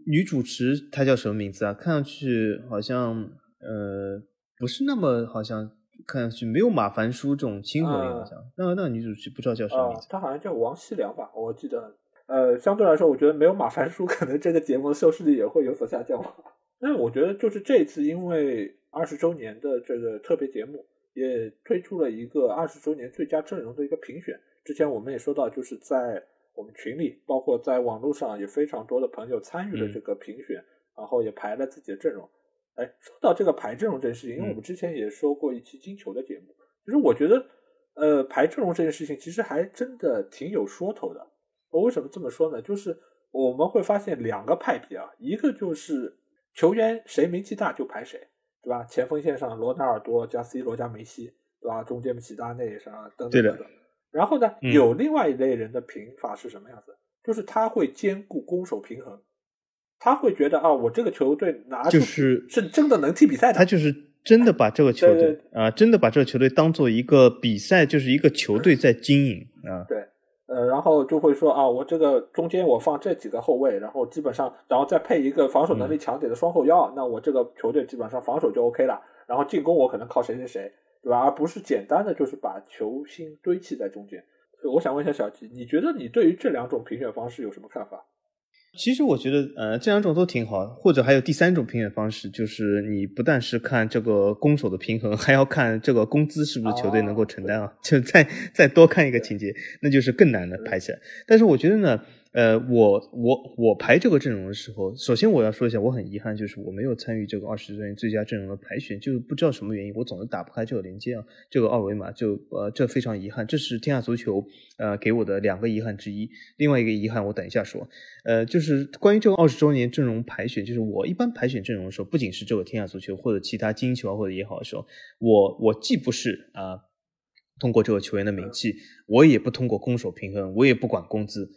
女主持，她叫什么名字啊？看上去好像呃不是那么好像，看上去没有马凡舒这种亲和力，好像。那个那个女主持不知道叫什么名字，她好像叫王希良吧，我记得。呃，相对来说，我觉得没有马凡舒，可能这个节目的收视率也会有所下降。那我觉得就是这次，因为二十周年的这个特别节目，也推出了一个二十周年最佳阵容的一个评选。之前我们也说到，就是在我们群里，包括在网络上，也非常多的朋友参与了这个评选，然后也排了自己的阵容。哎，说到这个排阵容这件事情，因为我们之前也说过一期金球的节目，其实我觉得，呃，排阵容这件事情其实还真的挺有说头的。我为什么这么说呢？就是我们会发现两个派别啊，一个就是球员谁名气大就排谁，对吧？前锋线上罗纳尔多加 C 罗加梅西，对吧？中间齐达内啥等等等等。然后呢，有另外一类人的评法是什么样子？就是他会兼顾攻守平衡，他会觉得啊，我这个球队拿就是是真的能踢比赛的，他就是真的把这个球队啊，真的把这个球队当做一个比赛，就是一个球队在经营啊。对。呃，然后就会说啊，我这个中间我放这几个后卫，然后基本上，然后再配一个防守能力强点的双后腰，那我这个球队基本上防守就 OK 了。然后进攻我可能靠谁谁谁，对吧？而不是简单的就是把球星堆砌在中间。我想问一下小吉，你觉得你对于这两种评选方式有什么看法？其实我觉得，呃，这两种都挺好，或者还有第三种评选方式，就是你不但是看这个攻守的平衡，还要看这个工资是不是球队能够承担啊，就再再多看一个情节，那就是更难的排起来。但是我觉得呢。呃，我我我排这个阵容的时候，首先我要说一下，我很遗憾，就是我没有参与这个二十周年最佳阵容的排选，就不知道什么原因，我总是打不开这个连接啊，这个二维码，就呃，这非常遗憾，这是天下足球呃给我的两个遗憾之一。另外一个遗憾，我等一下说，呃，就是关于这个二十周年阵容排选，就是我一般排选阵容的时候，不仅是这个天下足球或者其他金球或者也好的时候，我我既不是啊通过这个球员的名气，我也不通过攻守平衡，我也不管工资。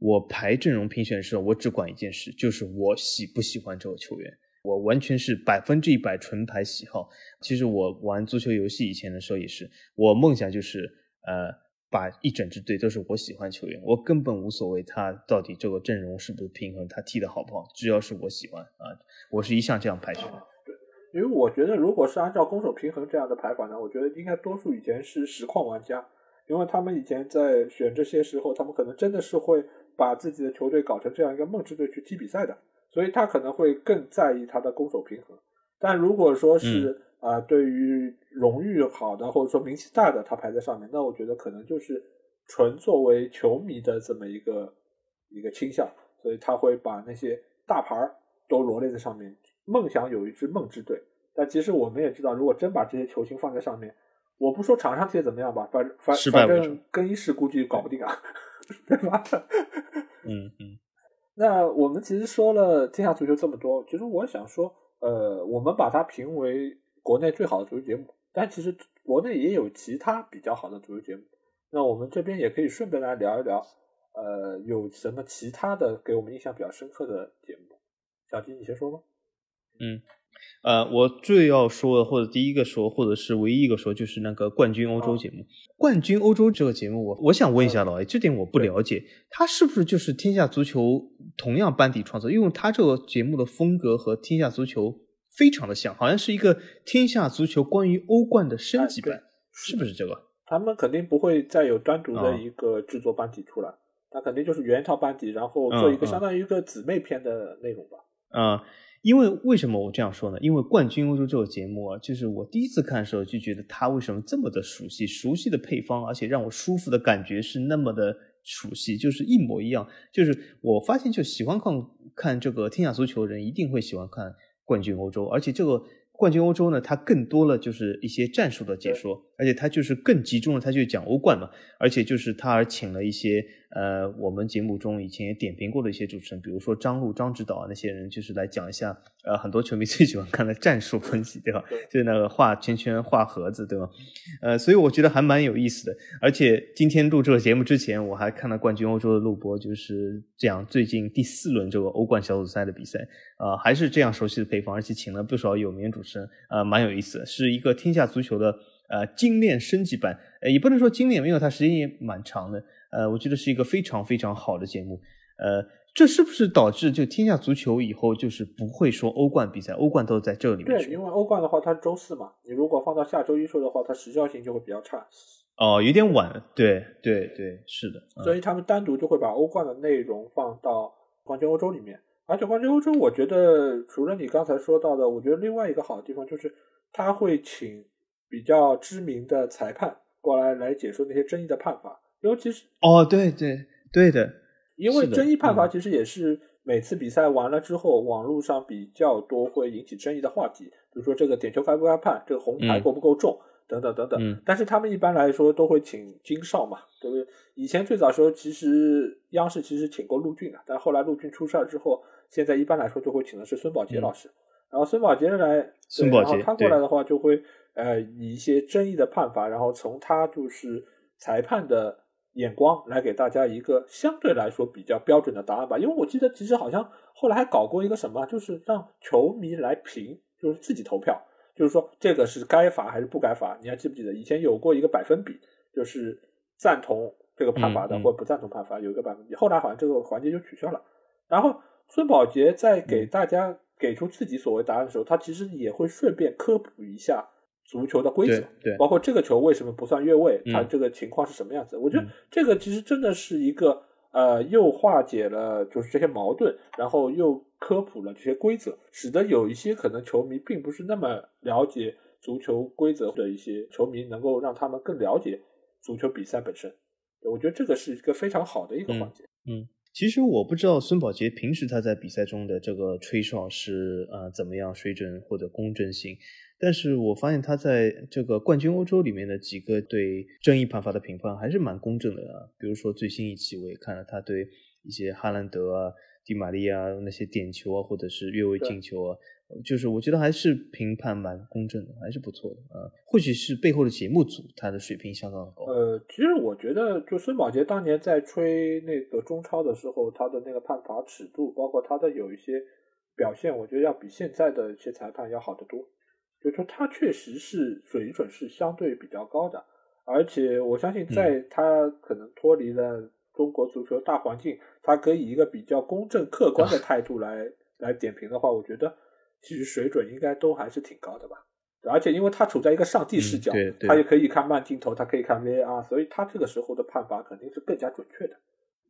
我排阵容评选的时候，我只管一件事，就是我喜不喜欢这个球员。我完全是百分之一百纯排喜好。其实我玩足球游戏以前的时候也是，我梦想就是呃，把一整支队都是我喜欢球员，我根本无所谓他到底这个阵容是不是平衡，他踢的好不好，只要是我喜欢啊，我是一向这样排选。对，因为我觉得如果是按照攻守平衡这样的排法呢，我觉得应该多数以前是实况玩家，因为他们以前在选这些时候，他们可能真的是会。把自己的球队搞成这样一个梦之队去踢比赛的，所以他可能会更在意他的攻守平衡。但如果说是啊，对于荣誉好的或者说名气大的，他排在上面，那我觉得可能就是纯作为球迷的这么一个一个倾向，所以他会把那些大牌都罗列在上面。梦想有一支梦之队，但其实我们也知道，如果真把这些球星放在上面，我不说场上这些怎么样吧，反反反正更衣室估计搞不定啊，对吧？嗯嗯。那我们其实说了天下足球这么多，其实我想说，呃，我们把它评为国内最好的足球节目，但其实国内也有其他比较好的足球节目。那我们这边也可以顺便来聊一聊，呃，有什么其他的给我们印象比较深刻的节目？小金，你先说吧。嗯，呃，我最要说的，或者第一个说，或者是唯一一个说，就是那个冠军欧洲节目。冠军欧洲这个节目，我我想问一下老 A，这点我不了解，他是不是就是天下足球同样班底创作？因为他这个节目的风格和天下足球非常的像，好像是一个天下足球关于欧冠的升级版，是不是这个？他们肯定不会再有单独的一个制作班底出来，他肯定就是原套班底，然后做一个相当于一个姊妹篇的内容吧。啊。因为为什么我这样说呢？因为冠军欧洲这个节目啊，就是我第一次看的时候就觉得它为什么这么的熟悉，熟悉的配方，而且让我舒服的感觉是那么的熟悉，就是一模一样。就是我发现，就喜欢看看这个天下足球的人一定会喜欢看冠军欧洲，而且这个冠军欧洲呢，它更多了就是一些战术的解说，而且他就是更集中了，他就讲欧冠嘛，而且就是他还请了一些。呃，我们节目中以前也点评过的一些主持人，比如说张璐、张指导啊，那些人就是来讲一下，呃，很多球迷最喜欢看的战术分析，对吧？就是那个画圈圈、画盒子，对吧？呃，所以我觉得还蛮有意思的。而且今天录这个节目之前，我还看了冠军欧洲的录播，就是讲最近第四轮这个欧冠小组赛的比赛，啊，还是这样熟悉的配方，而且请了不少有名主持人，啊，蛮有意思的，是一个天下足球的呃精炼升级版，呃，也不能说精炼，因为它时间也蛮长的。呃，我觉得是一个非常非常好的节目。呃，这是不是导致就天下足球以后就是不会说欧冠比赛，欧冠都在这里面？对，因为欧冠的话它是周四嘛，你如果放到下周一说的话，它时效性就会比较差。哦，有点晚。对对对，是的。所以他们单独就会把欧冠的内容放到冠军欧洲里面。而且冠军欧洲，我觉得除了你刚才说到的，我觉得另外一个好的地方就是他会请比较知名的裁判过来来解说那些争议的判罚。尤其是哦，对对对的，因为争议判罚其实也是每次比赛完了之后，网络上比较多会引起争议的话题，比如说这个点球该不该判，这个红牌够不够重，等等等等。但是他们一般来说都会请金哨嘛，对不对？以前最早时候其实央视其实请过陆俊的，但后来陆俊出事儿之后，现在一般来说就会请的是孙宝杰老师。然后孙宝杰来，孙宝杰他过来的话就会呃以一些争议的判罚，然后从他就是裁判的。眼光来给大家一个相对来说比较标准的答案吧，因为我记得其实好像后来还搞过一个什么，就是让球迷来评，就是自己投票，就是说这个是该罚还是不该罚。你还记不记得以前有过一个百分比，就是赞同这个判罚的或不赞同判罚有一个百分比，后来好像这个环节就取消了。然后孙宝杰在给大家给出自己所谓答案的时候，他其实也会顺便科普一下。足球的规则，对，包括这个球为什么不算越位，它这个情况是什么样子？我觉得这个其实真的是一个呃，又化解了就是这些矛盾，然后又科普了这些规则，使得有一些可能球迷并不是那么了解足球规则的一些球迷，能够让他们更了解足球比赛本身。我觉得这个是一个非常好的一个环节。嗯，其实我不知道孙宝杰平时他在比赛中的这个吹哨是呃怎么样水准或者公正性。但是我发现他在这个冠军欧洲里面的几个对争议判罚的评判还是蛮公正的啊。比如说最新一期我也看了，他对一些哈兰德啊、迪玛利亚那些点球啊，或者是越位进球啊，就是我觉得还是评判蛮公正的，还是不错的啊。或许是背后的节目组他的水平相当高。呃，其实我觉得就孙宝杰当年在吹那个中超的时候，他的那个判罚尺度，包括他的有一些表现，我觉得要比现在的一些裁判要好得多。就是说他确实是水准是相对比较高的，而且我相信在他可能脱离了中国足球大环境，他可以一个比较公正客观的态度来来点评的话，我觉得其实水准应该都还是挺高的吧。而且因为他处在一个上帝视角，他也可以看慢镜头，他可以看 VAR，所以他这个时候的判罚肯定是更加准确的。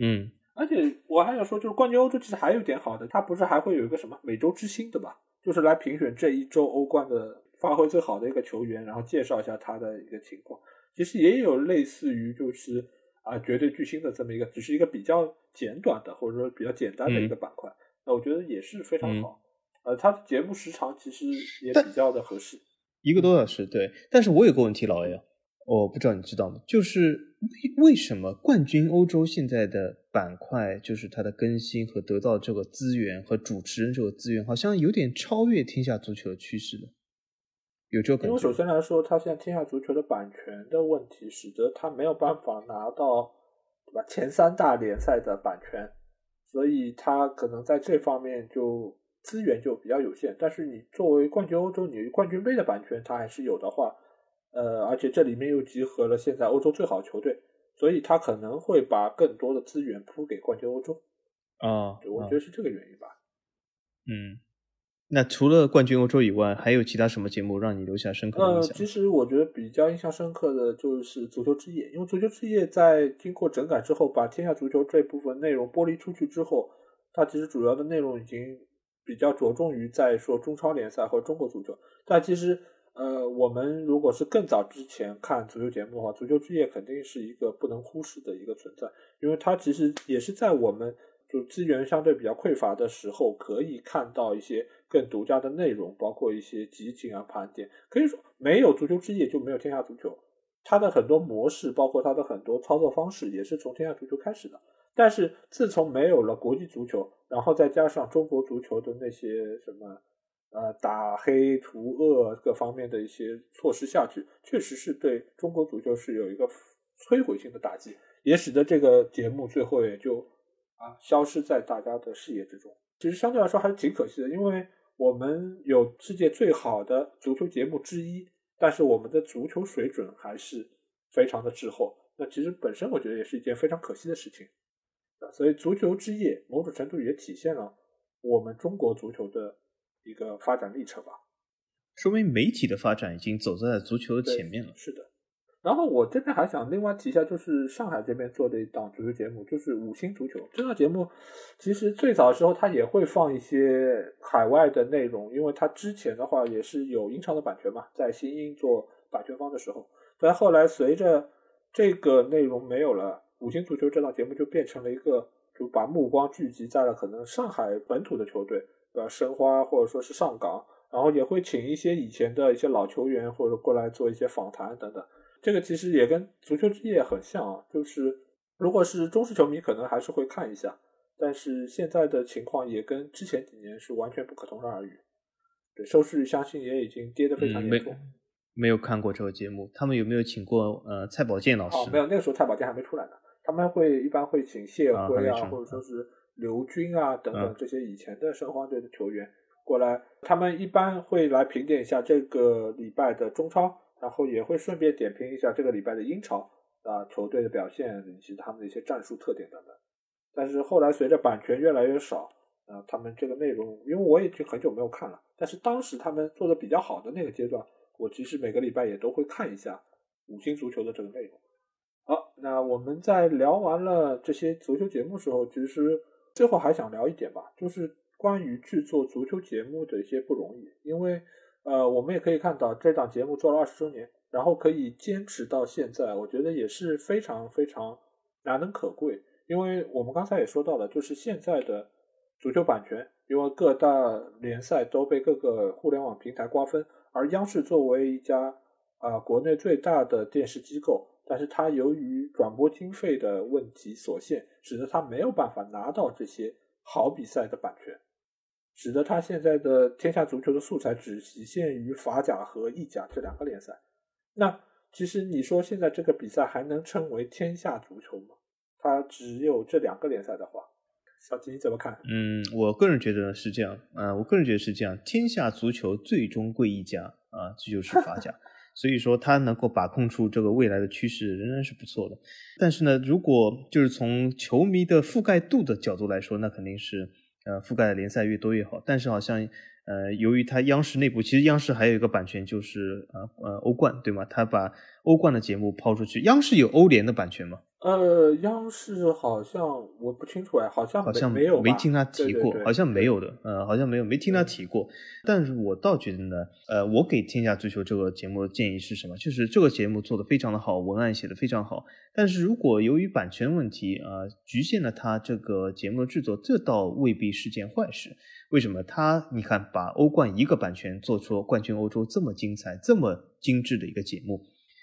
嗯，而且我还想说，就是冠军欧洲其实还有一点好的，他不是还会有一个什么美洲之星对吧？就是来评选这一周欧冠的发挥最好的一个球员，然后介绍一下他的一个情况。其实也有类似于就是啊绝对巨星的这么一个，只是一个比较简短的或者说比较简单的一个板块。那我觉得也是非常好。呃，它的节目时长其实也比较的合适，一个多小时。对，但是我有个问题，老 A，我不知道你知道吗？就是为为什么冠军欧洲现在的板块，就是它的更新和得到这个资源和主持人这个资源，好像有点超越天下足球的趋势呢？有这个因为首先来说，它现在天下足球的版权的问题，使得它没有办法拿到对吧前三大联赛的版权，所以它可能在这方面就资源就比较有限。但是你作为冠军欧洲，你冠军杯的版权它还是有的话，呃，而且这里面又集合了现在欧洲最好的球队，所以他可能会把更多的资源铺给冠军欧洲。啊，我觉得是这个原因吧。嗯。那除了冠军欧洲以外，还有其他什么节目让你留下深刻的印象？呃，其实我觉得比较印象深刻的就是足球之夜，因为足球之夜在经过整改之后，把天下足球这部分内容剥离出去之后，它其实主要的内容已经比较着重于在说中超联赛和中国足球。但其实，呃，我们如果是更早之前看足球节目的话，足球之夜肯定是一个不能忽视的一个存在，因为它其实也是在我们就资源相对比较匮乏的时候，可以看到一些。更独家的内容，包括一些集锦啊、盘点，可以说没有足球之夜就没有天下足球。它的很多模式，包括它的很多操作方式，也是从天下足球开始的。但是自从没有了国际足球，然后再加上中国足球的那些什么呃打黑除恶各方面的一些措施下去，确实是对中国足球是有一个摧毁性的打击，也使得这个节目最后也就啊消失在大家的视野之中。其实相对来说还是挺可惜的，因为。我们有世界最好的足球节目之一，但是我们的足球水准还是非常的滞后。那其实本身我觉得也是一件非常可惜的事情啊。所以足球之夜某种程度也体现了我们中国足球的一个发展历程吧。说明媒体的发展已经走在了足球的前面了。是的。然后我这边还想另外提一下，就是上海这边做的一档足球节目，就是五星足球。这档节目其实最早的时候，它也会放一些海外的内容，因为它之前的话也是有英超的版权嘛，在新英做版权方的时候。但后来随着这个内容没有了，五星足球这档节目就变成了一个，就把目光聚集在了可能上海本土的球队，对吧？申花或者说是上港，然后也会请一些以前的一些老球员或者过来做一些访谈等等。这个其实也跟足球之夜很像啊，就是如果是中式球迷，可能还是会看一下，但是现在的情况也跟之前几年是完全不可同日而语。对，收视率相信也已经跌得非常严重。没有看过这个节目，他们有没有请过呃蔡宝剑老师？哦，没有，那个时候蔡宝剑还没出来呢。他们会一般会请谢辉啊，或者说是刘军啊等等这些以前的申花队的球员过来，他们一般会来评点一下这个礼拜的中超。然后也会顺便点评一下这个礼拜的英超啊球队的表现以及他们的一些战术特点等等。但是后来随着版权越来越少，啊，他们这个内容，因为我已经很久没有看了，但是当时他们做的比较好的那个阶段，我其实每个礼拜也都会看一下五星足球的这个内容。好，那我们在聊完了这些足球节目时候，其实最后还想聊一点吧，就是关于制作足球节目的一些不容易，因为。呃，我们也可以看到这档节目做了二十周年，然后可以坚持到现在，我觉得也是非常非常难能可贵。因为我们刚才也说到了，就是现在的足球版权，因为各大联赛都被各个互联网平台瓜分，而央视作为一家啊国内最大的电视机构，但是他由于转播经费的问题所限，使得他没有办法拿到这些好比赛的版权。使得他现在的天下足球的素材只局限于法甲和意甲这两个联赛。那其实你说现在这个比赛还能称为天下足球吗？它只有这两个联赛的话，小吉你怎么看？嗯，我个人觉得是这样。嗯，我个人觉得是这样。天下足球最终归一家啊，这就是法甲。所以说，他能够把控住这个未来的趋势，仍然是不错的。但是呢，如果就是从球迷的覆盖度的角度来说，那肯定是。呃，覆盖的联赛越多越好，但是好像，呃，由于它央视内部，其实央视还有一个版权就是呃呃欧冠，对吗？它把欧冠的节目抛出去。央视有欧联的版权吗？呃，央视好像我不清楚哎，好像好像没有，没听他提过，好像没有的，呃，好像没有，没听他提过。但是我倒觉得呢，呃，我给《天下足球》这个节目的建议是什么？就是这个节目做的非常的好，文案写的非常好。但是如果由于版权问题啊，局限了他这个节目的制作，这倒未必是件坏事。为什么？他你看，把欧冠一个版权做出冠军欧洲这么精彩、这么精致的一个节目。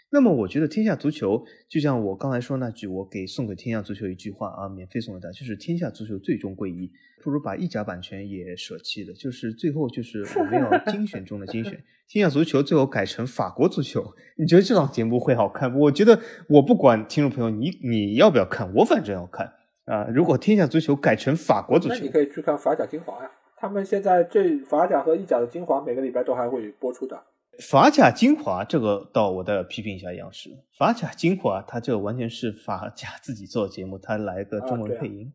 那么我觉得天下足球就像我刚才说那句，我给送给天下足球一句话啊，免费送给大家，就是天下足球最终归一，不如把意甲版权也舍弃了，就是最后就是我们要精选中的精选，天下足球最后改成法国足球，你觉得这档节目会好看？我觉得我不管听众朋友你你要不要看，我反正要看啊。如果天下足球改成法国足球，那你可以去看法甲精华呀，他们现在这法甲和意甲的精华每个礼拜都还会播出的。法甲精华这个，到我再批评一下央视。法甲精华，它这个完全是法甲自己做的节目，它来个中文配音，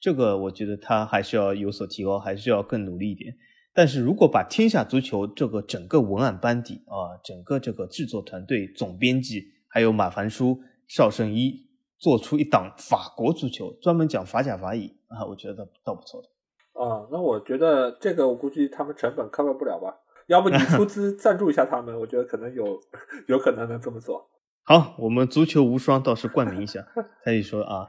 这个我觉得它还是要有所提高，还是要更努力一点。但是如果把天下足球这个整个文案班底啊，整个这个制作团队、总编辑，还有马凡舒、邵圣一，做出一档法国足球，专门讲法甲法乙啊，我觉得倒不错的。啊，那我觉得这个我估计他们成本 cover 不了吧。要不你出资赞助一下他们，我觉得可能有有可能能这么做。好，我们足球无双倒是冠名一下，可以说啊，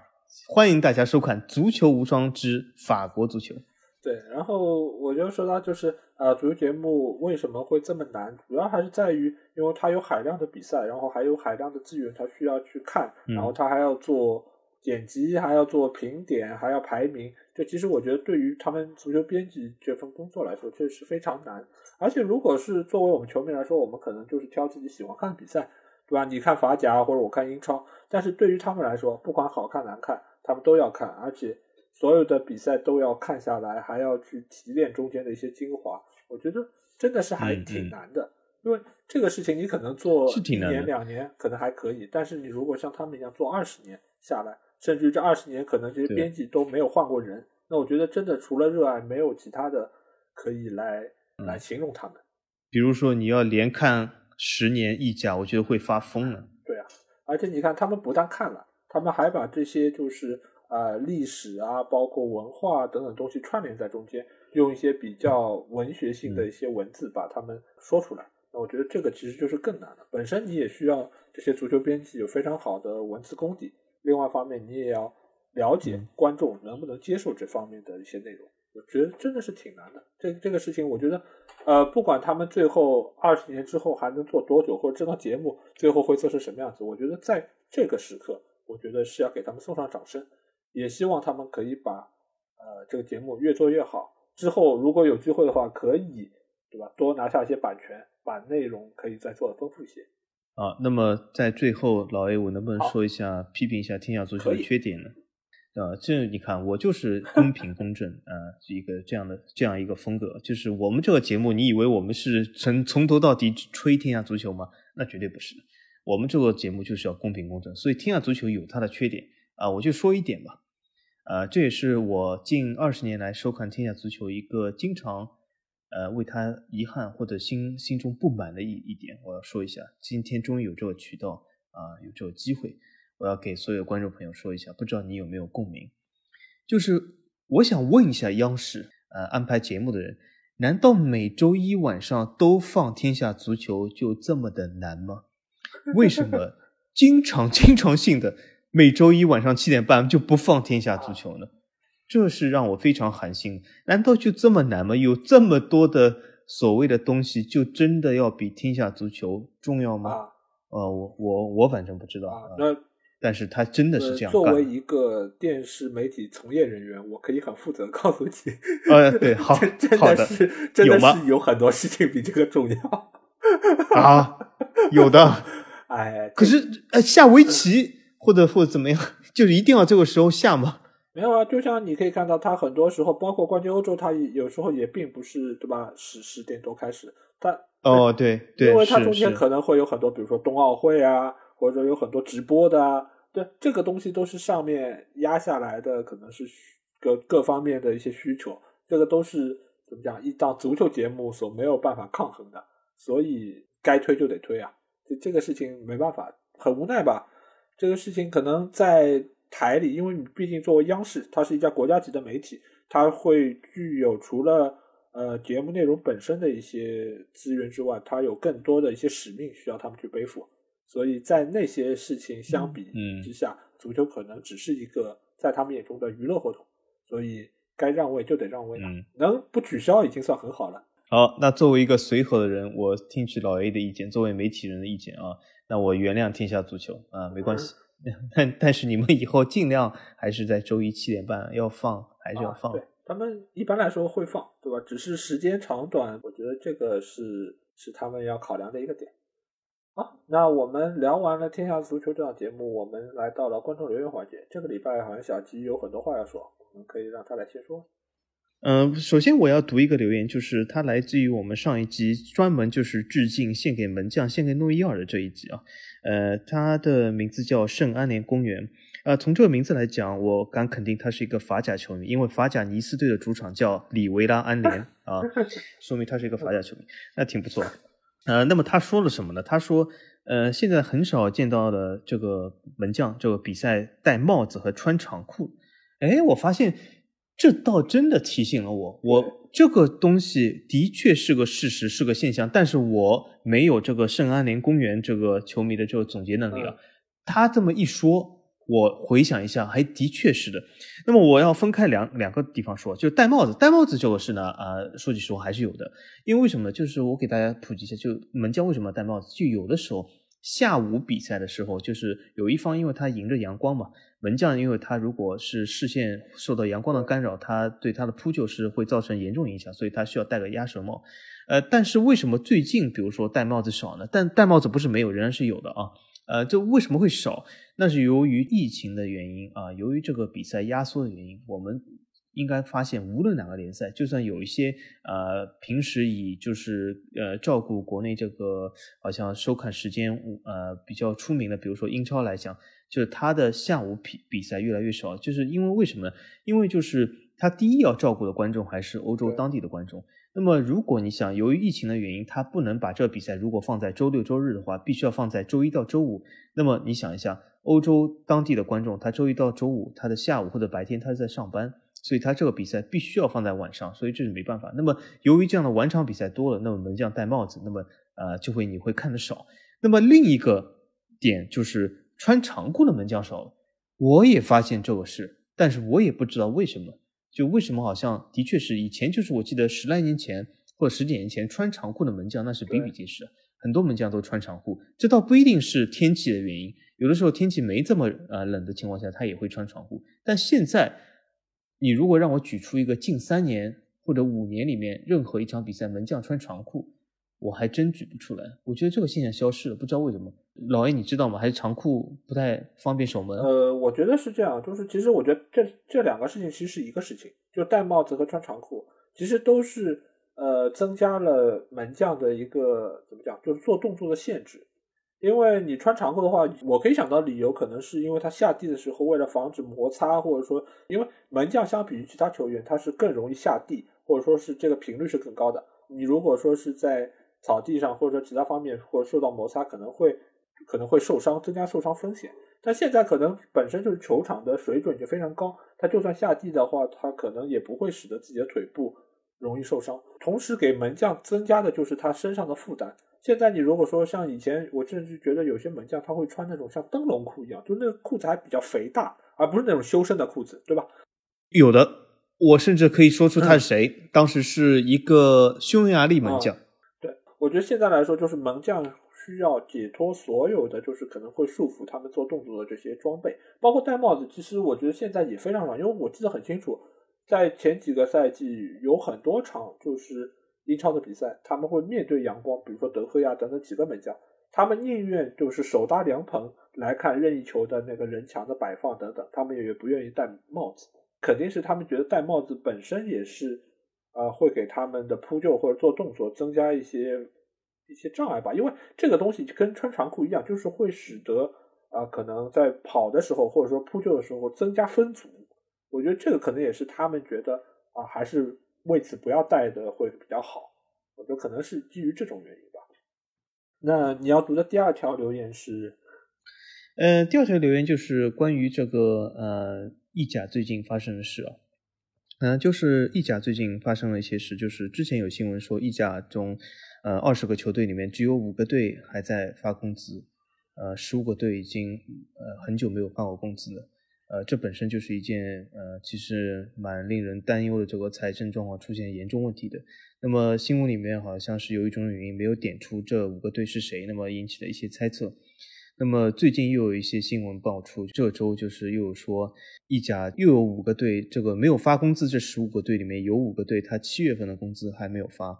欢迎大家收看《足球无双之法国足球》。对，然后我就说到，就是呃，足球节目为什么会这么难？主要还是在于，因为它有海量的比赛，然后还有海量的资源，它需要去看，然后它还要做剪辑，还要做评点，还要排名。就其实我觉得，对于他们足球编辑这份工作来说，确实是非常难。而且，如果是作为我们球迷来说，我们可能就是挑自己喜欢看的比赛，对吧？你看法甲或者我看英超，但是对于他们来说，不管好看难看，他们都要看，而且所有的比赛都要看下来，还要去提炼中间的一些精华。我觉得真的是还挺难的，因为这个事情你可能做一年两年可能还可以，但是你如果像他们一样做二十年下来，甚至于这二十年可能这些编辑都没有换过人，那我觉得真的除了热爱，没有其他的可以来。来形容他们，比如说你要连看十年意甲，我觉得会发疯了。对啊，而且你看，他们不但看了，他们还把这些就是呃历史啊，包括文化等等东西串联在中间，用一些比较文学性的一些文字把他们说出来。那我觉得这个其实就是更难了。本身你也需要这些足球编辑有非常好的文字功底，另外一方面你也要了解观众能不能接受这方面的一些内容。我觉得真的是挺难的，这这个事情，我觉得，呃，不管他们最后二十年之后还能做多久，或者这档节目最后会做成什么样子，我觉得在这个时刻，我觉得是要给他们送上掌声，也希望他们可以把呃这个节目越做越好。之后如果有机会的话，可以对吧，多拿下一些版权，把内容可以再做的丰富一些。啊，那么在最后，老 A，我能不能说一下批评一下天下足球的缺点呢？啊，这你看，我就是公平公正啊，一个这样的这样一个风格。就是我们这个节目，你以为我们是从从头到底吹天下足球吗？那绝对不是。我们这个节目就是要公平公正，所以天下足球有它的缺点啊。我就说一点吧，啊，这也是我近二十年来收看天下足球一个经常呃为他遗憾或者心心中不满的一一点，我要说一下。今天终于有这个渠道啊，有这个机会。我要给所有观众朋友说一下，不知道你有没有共鸣？就是我想问一下央视，呃，安排节目的人，难道每周一晚上都放《天下足球》就这么的难吗？为什么 经常经常性的每周一晚上七点半就不放《天下足球》呢？这是让我非常寒心。难道就这么难吗？有这么多的所谓的东西，就真的要比《天下足球》重要吗？呃，我我我反正不知道。那但是他真的是这样。作为一个电视媒体从业人员，我可以很负责告诉你，呃，对，好，真的是，真的是有很多事情比这个重要啊，有的，哎，可是呃，下围棋或者或者怎么样，就是一定要这个时候下吗？没有啊，就像你可以看到，他很多时候，包括冠军欧洲，他有时候也并不是对吧？十十点多开始，他哦，对对，因为他中间可能会有很多，比如说冬奥会啊。或者说有很多直播的啊，对这个东西都是上面压下来的，可能是各各方面的一些需求，这个都是怎么讲？一档足球节目所没有办法抗衡的，所以该推就得推啊。这这个事情没办法，很无奈吧？这个事情可能在台里，因为你毕竟作为央视，它是一家国家级的媒体，它会具有除了呃节目内容本身的一些资源之外，它有更多的一些使命需要他们去背负。所以在那些事情相比之下，足球可能只是一个在他们眼中的娱乐活动。所以该让位就得让位了，能不取消已经算很好了。好，那作为一个随和的人，我听取老 A 的意见，作为媒体人的意见啊，那我原谅天下足球啊，没关系。但但是你们以后尽量还是在周一七点半要放，还是要放。对，他们一般来说会放，对吧？只是时间长短，我觉得这个是是他们要考量的一个点。好，那我们聊完了天下足球这档节目，我们来到了观众留言环节。这个礼拜好像小吉有很多话要说，我们可以让他来先说。嗯，首先我要读一个留言，就是它来自于我们上一集专门就是致敬献给门将、献给诺伊尔的这一集啊。呃，他的名字叫圣安联公园。呃，从这个名字来讲，我敢肯定他是一个法甲球迷，因为法甲尼斯队的主场叫里维拉安联 啊，说明他是一个法甲球迷，那挺不错。呃，那么他说了什么呢？他说，呃，现在很少见到的这个门将，这个比赛戴帽子和穿长裤。哎，我发现。这倒真的提醒了我，我这个东西的确是个事实，是个现象，但是我没有这个圣安联公园这个球迷的这个总结能力了。他这么一说，我回想一下，还的确是的。那么我要分开两两个地方说，就戴帽子，戴帽子这个事呢，啊，说句实话还是有的。因为为什么？就是我给大家普及一下，就门将为什么要戴帽子？就有的时候下午比赛的时候，就是有一方因为他迎着阳光嘛。门将，因为他如果是视线受到阳光的干扰，他对他的扑救是会造成严重影响，所以他需要戴个鸭舌帽。呃，但是为什么最近比如说戴帽子少呢？但戴帽子不是没有，仍然是有的啊。呃，这为什么会少？那是由于疫情的原因啊，由于这个比赛压缩的原因。我们应该发现，无论哪个联赛，就算有一些呃平时以就是呃照顾国内这个好像收看时间呃比较出名的，比如说英超来讲。就是他的下午比比赛越来越少，就是因为为什么？因为就是他第一要照顾的观众还是欧洲当地的观众。那么如果你想，由于疫情的原因，他不能把这个比赛如果放在周六周日的话，必须要放在周一到周五。那么你想一下，欧洲当地的观众，他周一到周五他的下午或者白天他在上班，所以他这个比赛必须要放在晚上，所以这是没办法。那么由于这样的晚场比赛多了，那么门将戴帽子，那么呃就会你会看的少。那么另一个点就是。穿长裤的门将少了，我也发现这个事，但是我也不知道为什么。就为什么好像的确是以前就是我记得十来年前或者十几年前穿长裤的门将那是比比皆是，很多门将都穿长裤。这倒不一定是天气的原因，有的时候天气没这么呃冷的情况下，他也会穿长裤。但现在你如果让我举出一个近三年或者五年里面任何一场比赛门将穿长裤。我还真举不出来，我觉得这个现象消失了，不知道为什么。老 A，你知道吗？还是长裤不太方便守门？呃，我觉得是这样，就是其实我觉得这这两个事情其实是一个事情，就戴帽子和穿长裤，其实都是呃增加了门将的一个怎么讲，就是做动作的限制。因为你穿长裤的话，我可以想到理由可能是因为他下地的时候为了防止摩擦，或者说因为门将相比于其他球员他是更容易下地，或者说是这个频率是更高的。你如果说是在草地上或者说其他方面或者受到摩擦可能会可能会受伤，增加受伤风险。但现在可能本身就是球场的水准就非常高，他就算下地的话，他可能也不会使得自己的腿部容易受伤。同时给门将增加的就是他身上的负担。现在你如果说像以前，我甚至觉得有些门将他会穿那种像灯笼裤一样，就那个裤子还比较肥大，而不是那种修身的裤子，对吧？有的，我甚至可以说出他是谁，当时是一个匈牙利门将。对我觉得现在来说，就是门将需要解脱所有的，就是可能会束缚他们做动作的这些装备，包括戴帽子。其实我觉得现在也非常少，因为我记得很清楚，在前几个赛季有很多场就是英超的比赛，他们会面对阳光，比如说德赫亚等等几个门将，他们宁愿就是手搭凉棚来看任意球的那个人墙的摆放等等，他们也不愿意戴帽子，肯定是他们觉得戴帽子本身也是。呃，会给他们的扑救或者做动作增加一些一些障碍吧，因为这个东西跟穿长裤一样，就是会使得啊，可能在跑的时候或者说扑救的时候增加分组。我觉得这个可能也是他们觉得啊，还是为此不要带的会比较好。我觉得可能是基于这种原因吧。那你要读的第二条留言是，呃，第二条留言就是关于这个呃意甲最近发生的事啊，嗯，就是意甲最近发生了一些事，就是之前有新闻说意甲中，呃，二十个球队里面只有五个队还在发工资，呃，十五个队已经呃很久没有发过工资了。呃，这本身就是一件呃，其实蛮令人担忧的这个财政状况出现严重问题的。那么新闻里面好像是有一种原因没有点出这五个队是谁，那么引起了一些猜测。那么最近又有一些新闻爆出，这周就是又有说意甲又有五个队这个没有发工资，这十五个队里面有五个队他七月份的工资还没有发。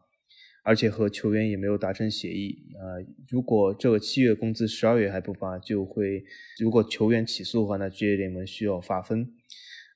而且和球员也没有达成协议啊！如果这个七月工资十二月还不发，就会如果球员起诉的话，那职业联盟需要罚分。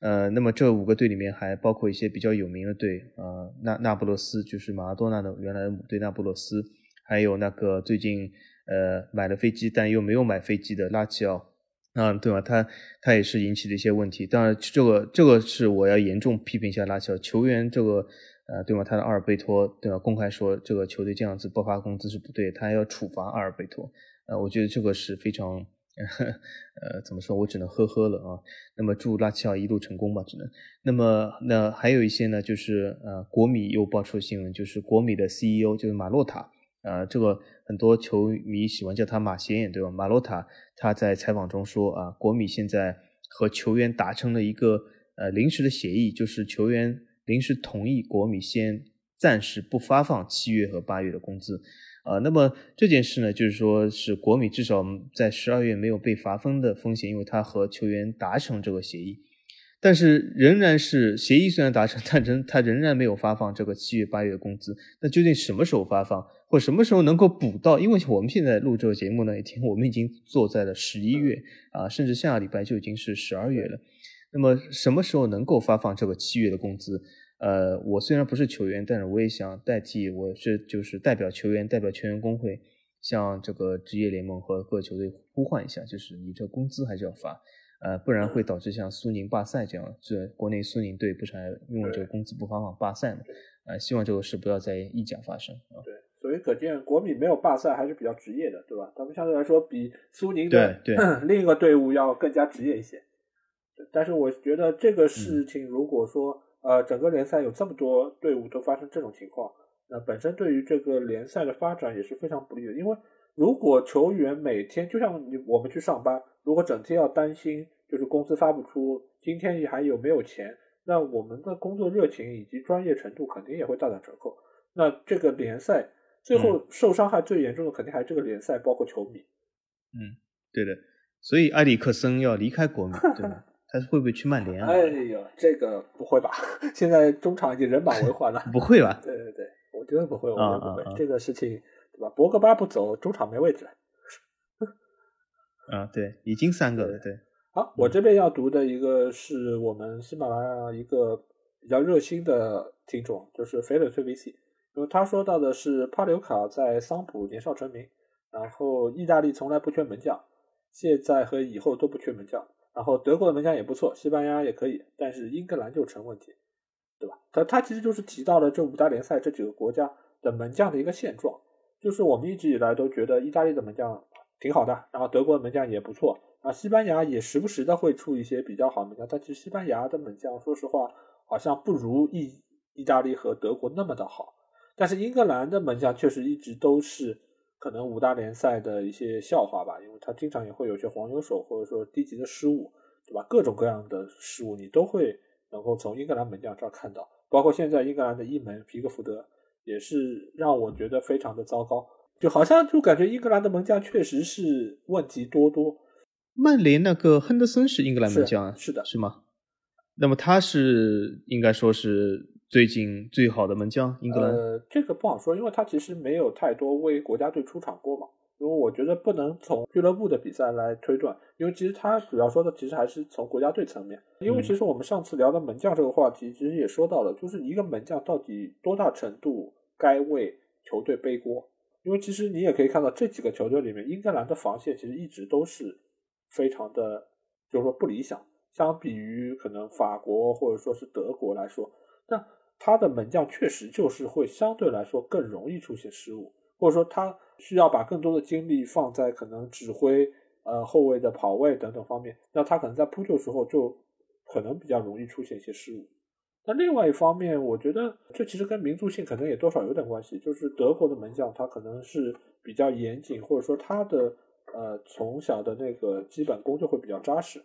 呃，那么这五个队里面还包括一些比较有名的队啊，那那不勒斯就是马拉多纳的原来的队那不勒斯，还有那个最近呃买了飞机但又没有买飞机的拉齐奥，啊，对吧？他他也是引起了一些问题。当然，这个这个是我要严重批评一下拉齐奥球员这个。呃，对吗？他的阿尔贝托对吧？公开说这个球队这样子不发工资是不对，他还要处罚阿尔贝托。呃，我觉得这个是非常，呃，怎么说？我只能呵呵了啊。那么祝拉齐奥一路成功吧，只能。那么那还有一些呢，就是呃，国米又爆出新闻，就是国米的 CEO 就是马洛塔，呃，这个很多球迷喜欢叫他马显眼，对吧？马洛塔他在采访中说啊，国米现在和球员达成了一个呃临时的协议，就是球员。临时同意国米先暂时不发放七月和八月的工资，啊，那么这件事呢，就是说是国米至少在十二月没有被罚分的风险，因为他和球员达成这个协议，但是仍然是协议虽然达成，但仍他仍然没有发放这个七月八月的工资。那究竟什么时候发放，或什么时候能够补到？因为我们现在录这个节目呢，已经我们已经坐在了十一月啊，甚至下个礼拜就已经是十二月了。那么什么时候能够发放这个七月的工资？呃，我虽然不是球员，但是我也想代替，我是就是代表球员，代表球员工会，向这个职业联盟和各球队呼唤一下，就是你这工资还是要发，呃，不然会导致像苏宁罢赛这样，这国内苏宁队不是还因为这个工资不发放罢赛吗？呃，希望这个事不要在意甲发生啊。对，所以可见国米没有罢赛还是比较职业的，对吧？他们相对来说比苏宁的 另一个队伍要更加职业一些。但是我觉得这个事情，如果说呃整个联赛有这么多队伍都发生这种情况，那本身对于这个联赛的发展也是非常不利的。因为如果球员每天就像你我们去上班，如果整天要担心就是工资发不出，今天还有没有钱，那我们的工作热情以及专业程度肯定也会大打折扣。那这个联赛最后受伤害最严重的肯定还是这个联赛，包括球迷。嗯，对的。所以埃里克森要离开国米，对吧？他会不会去曼联啊？哎呦，这个不会吧？现在中场已经人满为患了。不会吧？对对对，我觉得不会，我觉得不会。这个事情，对吧？博格巴不走，中场没位置了。啊，对，已经三个了。对。好，我这边要读的一个是我们喜马拉雅一个比较热心的听众，就是肥腿崔维西，因为他说到的是帕留卡在桑普年少成名，然后意大利从来不缺门将，现在和以后都不缺门将。然后德国的门将也不错，西班牙也可以，但是英格兰就成问题，对吧？他他其实就是提到了这五大联赛这几个国家的门将的一个现状，就是我们一直以来都觉得意大利的门将挺好的，然后德国的门将也不错，啊，西班牙也时不时的会出一些比较好的门将，但其实西班牙的门将说实话好像不如意意大利和德国那么的好，但是英格兰的门将确实一直都是。可能五大联赛的一些笑话吧，因为他经常也会有些黄牛手或者说低级的失误，对吧？各种各样的失误你都会能够从英格兰门将这儿看到，包括现在英格兰的一门皮克福德也是让我觉得非常的糟糕，就好像就感觉英格兰的门将确实是问题多多。曼联那个亨德森是英格兰门将啊？是的，是吗？那么他是应该说是。最近最好的门将，英格兰。呃，这个不好说，因为他其实没有太多为国家队出场过嘛。因为我觉得不能从俱乐部的比赛来推断，因为其实他主要说的其实还是从国家队层面。因为其实我们上次聊的门将这个话题，其实也说到了，就是一个门将到底多大程度该为球队背锅。因为其实你也可以看到这几个球队里面，英格兰的防线其实一直都是非常的，就是说不理想。相比于可能法国或者说是德国来说。那他的门将确实就是会相对来说更容易出现失误，或者说他需要把更多的精力放在可能指挥呃后卫的跑位等等方面，那他可能在扑救时候就可能比较容易出现一些失误。那另外一方面，我觉得这其实跟民族性可能也多少有点关系，就是德国的门将他可能是比较严谨，或者说他的呃从小的那个基本功就会比较扎实。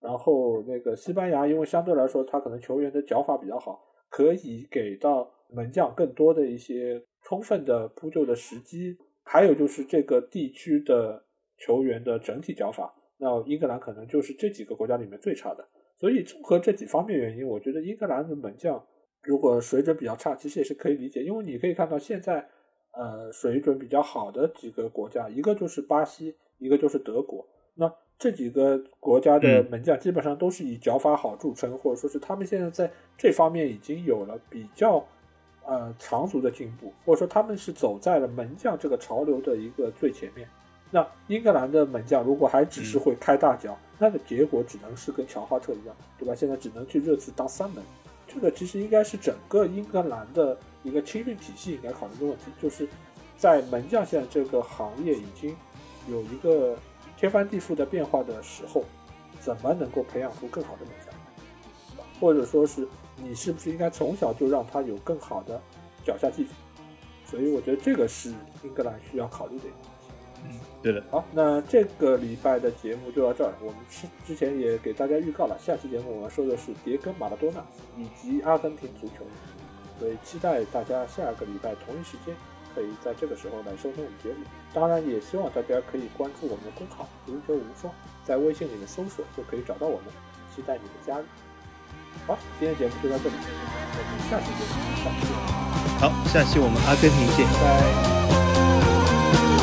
然后那个西班牙，因为相对来说他可能球员的脚法比较好，可以给到门将更多的一些充分的扑救的时机。还有就是这个地区的球员的整体脚法，那英格兰可能就是这几个国家里面最差的。所以综合这几方面原因，我觉得英格兰的门将如果水准比较差，其实也是可以理解。因为你可以看到现在，呃，水准比较好的几个国家，一个就是巴西，一个就是德国。那这几个国家的门将基本上都是以脚法好著称，或者说是他们现在在这方面已经有了比较呃长足的进步，或者说他们是走在了门将这个潮流的一个最前面。那英格兰的门将如果还只是会开大脚，那的结果只能是跟乔哈特一样，对吧？现在只能去热刺当三门。这个其实应该是整个英格兰的一个青训体系应该考虑的问题，就是在门将现在这个行业已经有一个天翻地覆的变化的时候，怎么能够培养出更好的门将？或者说是你是不是应该从小就让他有更好的脚下技术？所以我觉得这个是英格兰需要考虑的一个问题。嗯，对的。好，那这个礼拜的节目就到这儿。我们之之前也给大家预告了，下期节目我们说的是迭戈·马拉多纳以及阿根廷足球，所以期待大家下个礼拜同一时间可以在这个时候来收听我们节目。当然，也希望大家可以关注我们的公号“足球无双”，在微信里面搜索就可以找到我们，期待你的加入。好，今天节目就到这里，我们下期节目再见。好，下期我们阿根廷见，拜拜。